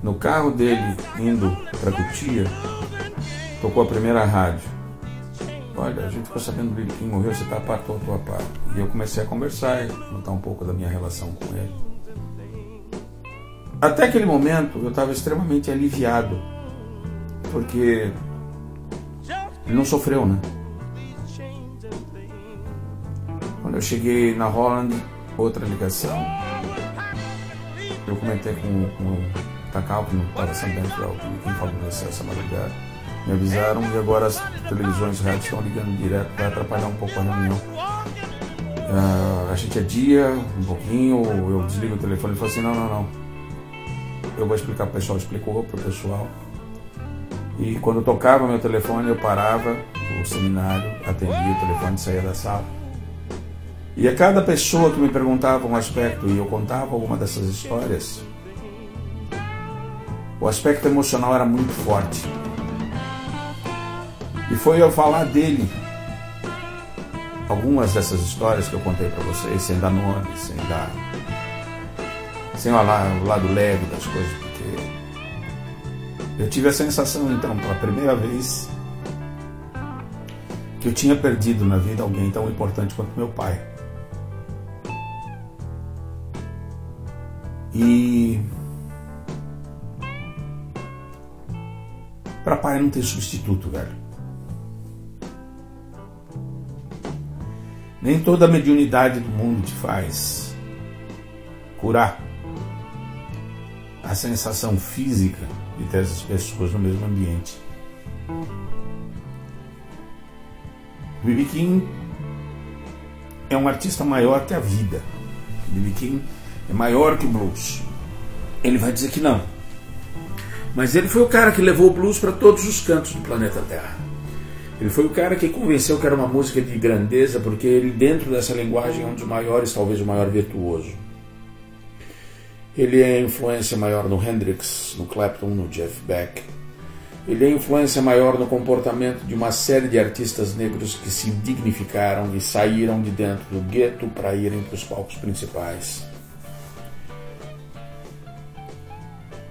No carro dele, indo para Cutia, tocou a primeira rádio. Olha, a gente ficou sabendo que quem morreu, você está a a par. E eu comecei a conversar e contar um pouco da minha relação com ele. Até aquele momento, eu estava extremamente aliviado, porque ele não sofreu, né? Quando eu cheguei na Holland, outra ligação. Eu comentei com, com o Takao, que não estava sabendo que quem favoreceu essa madrugada. Me avisaram e agora as televisões rádios estão ligando direto para atrapalhar um pouco a reunião. Uh, a gente adia um pouquinho, eu desligo o telefone e falo assim, não, não, não. Eu vou explicar para o pessoal, explicou para o pessoal. E quando tocava meu telefone, eu parava o seminário, atendia o telefone saía da sala. E a cada pessoa que me perguntava um aspecto e eu contava alguma dessas histórias, o aspecto emocional era muito forte. E foi eu falar dele algumas dessas histórias que eu contei para vocês, sem dar nome, sem dar. Sem falar o lado leve das coisas, porque eu tive a sensação, então, pela primeira vez, que eu tinha perdido na vida alguém tão importante quanto meu pai. E para pai não ter substituto, velho. Nem toda a mediunidade do mundo te faz curar a sensação física de ter essas pessoas no mesmo ambiente. B.B. King é um artista maior que a vida. B.B. King é maior que o blues. Ele vai dizer que não. Mas ele foi o cara que levou o blues para todos os cantos do planeta Terra. Ele foi o cara que convenceu que era uma música de grandeza, porque ele, dentro dessa linguagem, é um dos maiores, talvez o maior virtuoso. Ele é influência maior no Hendrix, no Clapton, no Jeff Beck. Ele é influência maior no comportamento de uma série de artistas negros que se dignificaram e saíram de dentro do gueto para irem para os palcos principais.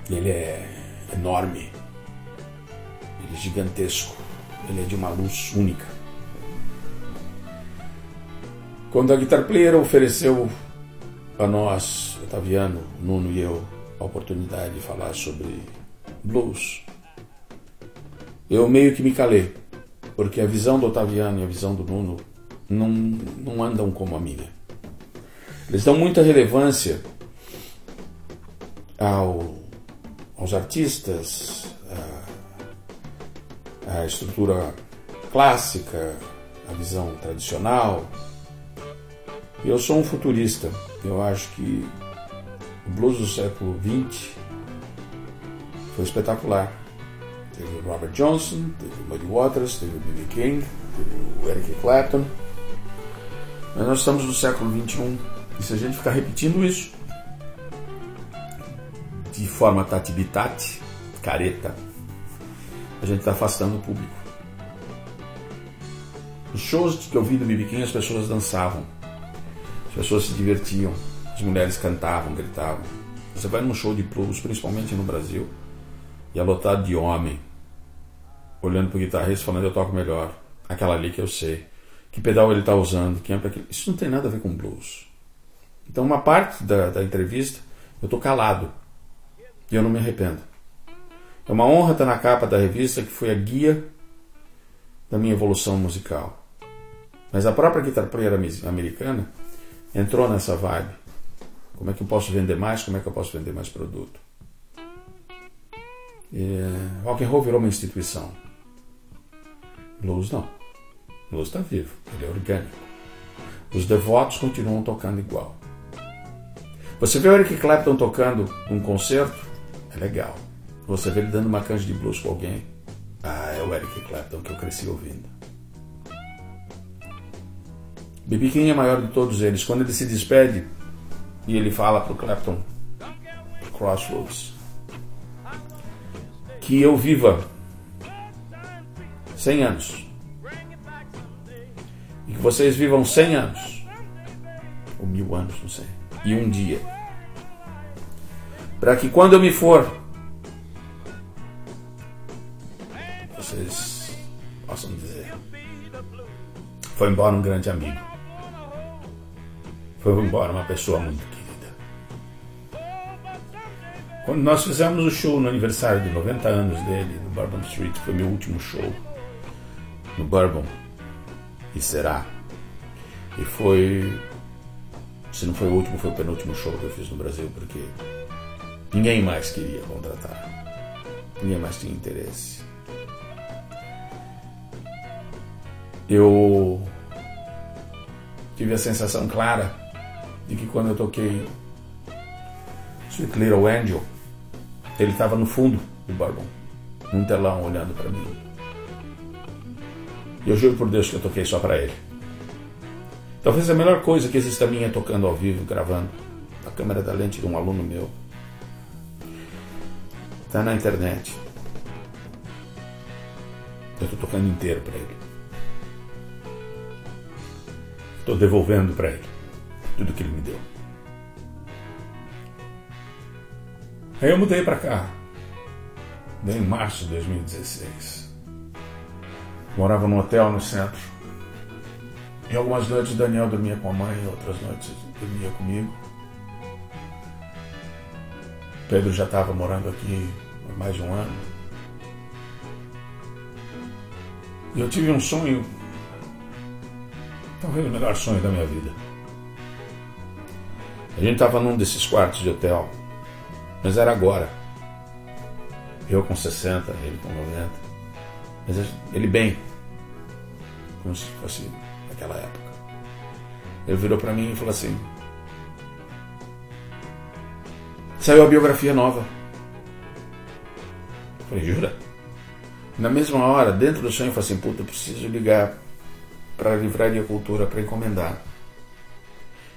Ele é enorme, ele é gigantesco, ele é de uma luz única. Quando a Guitar Player ofereceu a nós, Otaviano, Nuno e eu, a oportunidade de falar sobre blues, eu meio que me calei, porque a visão do Otaviano e a visão do Nuno não, não andam como a minha. Eles dão muita relevância ao aos artistas, a estrutura clássica, a visão tradicional. Eu sou um futurista. Eu acho que o blues do século XX foi espetacular. Teve o Robert Johnson, teve o Muddy Waters, teve o B.B. King, teve o Eric Clapton. Mas nós estamos no século XXI e se a gente ficar repetindo isso, de forma tati-bitati, careta, a gente está afastando o público. Os shows que eu vi do Bibiquinho, as pessoas dançavam, pessoas se divertiam, as mulheres cantavam, gritavam. Você vai num show de blues, principalmente no Brasil, e é lotado de homem, olhando para o guitarrista falando eu toco melhor, aquela ali que eu sei, que pedal ele está usando, quem é para aquele. Isso não tem nada a ver com blues. Então, uma parte da, da entrevista eu estou calado. E eu não me arrependo. É uma honra estar na capa da revista que foi a guia da minha evolução musical. Mas a própria Guitar Player americana entrou nessa vibe. Como é que eu posso vender mais? Como é que eu posso vender mais produto? E, rock and roll virou uma instituição. Blues não. Blues está vivo, ele é orgânico. Os devotos continuam tocando igual. Você vê o Eric Clapton tocando um concerto, é legal. Você vê ele dando uma canja de blues com alguém, ah, é o Eric Clapton que eu cresci ouvindo. B.B. King é maior de todos eles. Quando ele se despede e ele fala para o Clapton, Crossroads, que eu viva 100 anos e que vocês vivam 100 anos ou mil anos, não sei, e um dia, para que quando eu me for vocês possam dizer foi embora um grande amigo foi embora uma pessoa muito querida. Quando nós fizemos o show no aniversário de 90 anos dele, no Bourbon Street, foi meu último show no Bourbon, e será. E foi. Se não foi o último, foi o penúltimo show que eu fiz no Brasil, porque ninguém mais queria contratar. Ninguém mais tinha interesse. Eu tive a sensação clara de que quando eu toquei Sweet Little Angel, ele estava no fundo do Bourbon, num telão olhando para mim. E eu juro por Deus que eu toquei só para ele. Talvez a melhor coisa que exista minha é tocando ao vivo, gravando. A câmera da lente de um aluno meu. Está na internet. Eu estou tocando inteiro para ele. Estou devolvendo para ele tudo que ele me deu. Aí eu mudei para cá, em março de 2016. Morava num hotel no centro. E algumas noites Daniel dormia com a mãe, outras noites dormia comigo. Pedro já estava morando aqui há mais de um ano. E eu tive um sonho, talvez o melhor sonho da minha vida. A gente estava num desses quartos de hotel, mas era agora. Eu com 60, ele com 90. Mas ele bem, como se fosse naquela época. Ele virou para mim e falou assim: Saiu a biografia nova. Eu falei, jura? Na mesma hora, dentro do sonho, eu falei assim: puta, eu preciso ligar para a Livraria Cultura para encomendar.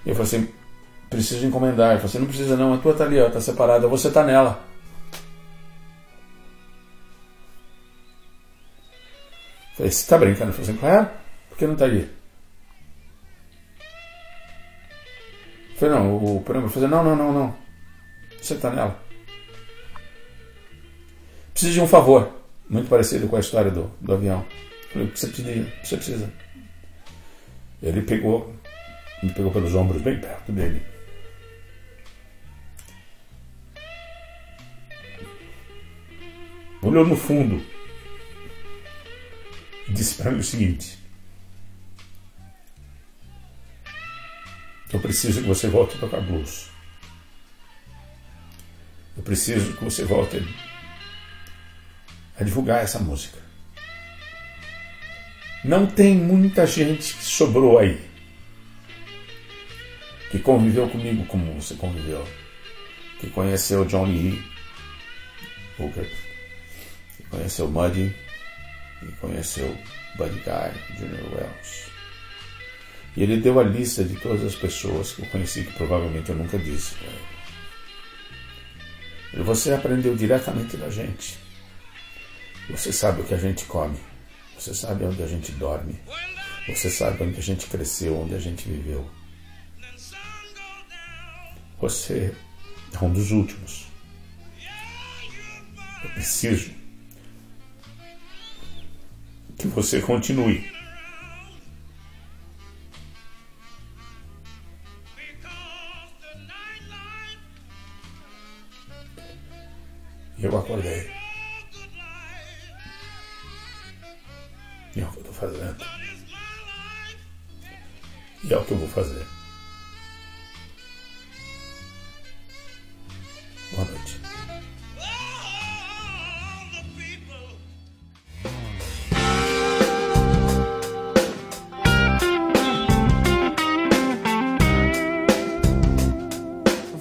Eu falei assim: preciso encomendar. Você não precisa não, a tua tá ali, ó, tá separada, você tá nela. Falei, você tá brincando? Falei assim, claro, por que não tá ali? Falei, não, o programa falei, não, não, não, não. Você tá nela. Preciso de um favor. Muito parecido com a história do, do avião. Falei, o que você precisa? Você precisa. Ele pegou, me pegou pelos ombros bem perto dele. Olhou no fundo e disse para mim o seguinte: Eu preciso que você volte a tocar blues. Eu preciso que você volte a divulgar essa música. Não tem muita gente que sobrou aí que conviveu comigo como você conviveu, que conheceu John Lee Hooker conheceu Muddy e conheceu Buddy Guy, Junior Wells. E ele deu a lista de todas as pessoas que eu conheci, que provavelmente eu nunca disse para ele. E você aprendeu diretamente da gente. Você sabe o que a gente come. Você sabe onde a gente dorme. Você sabe onde a gente cresceu, onde a gente viveu. Você é um dos últimos. Eu preciso que você continue. Eu acordei. E é o que eu estou fazendo. E é o que eu vou fazer. Boa noite.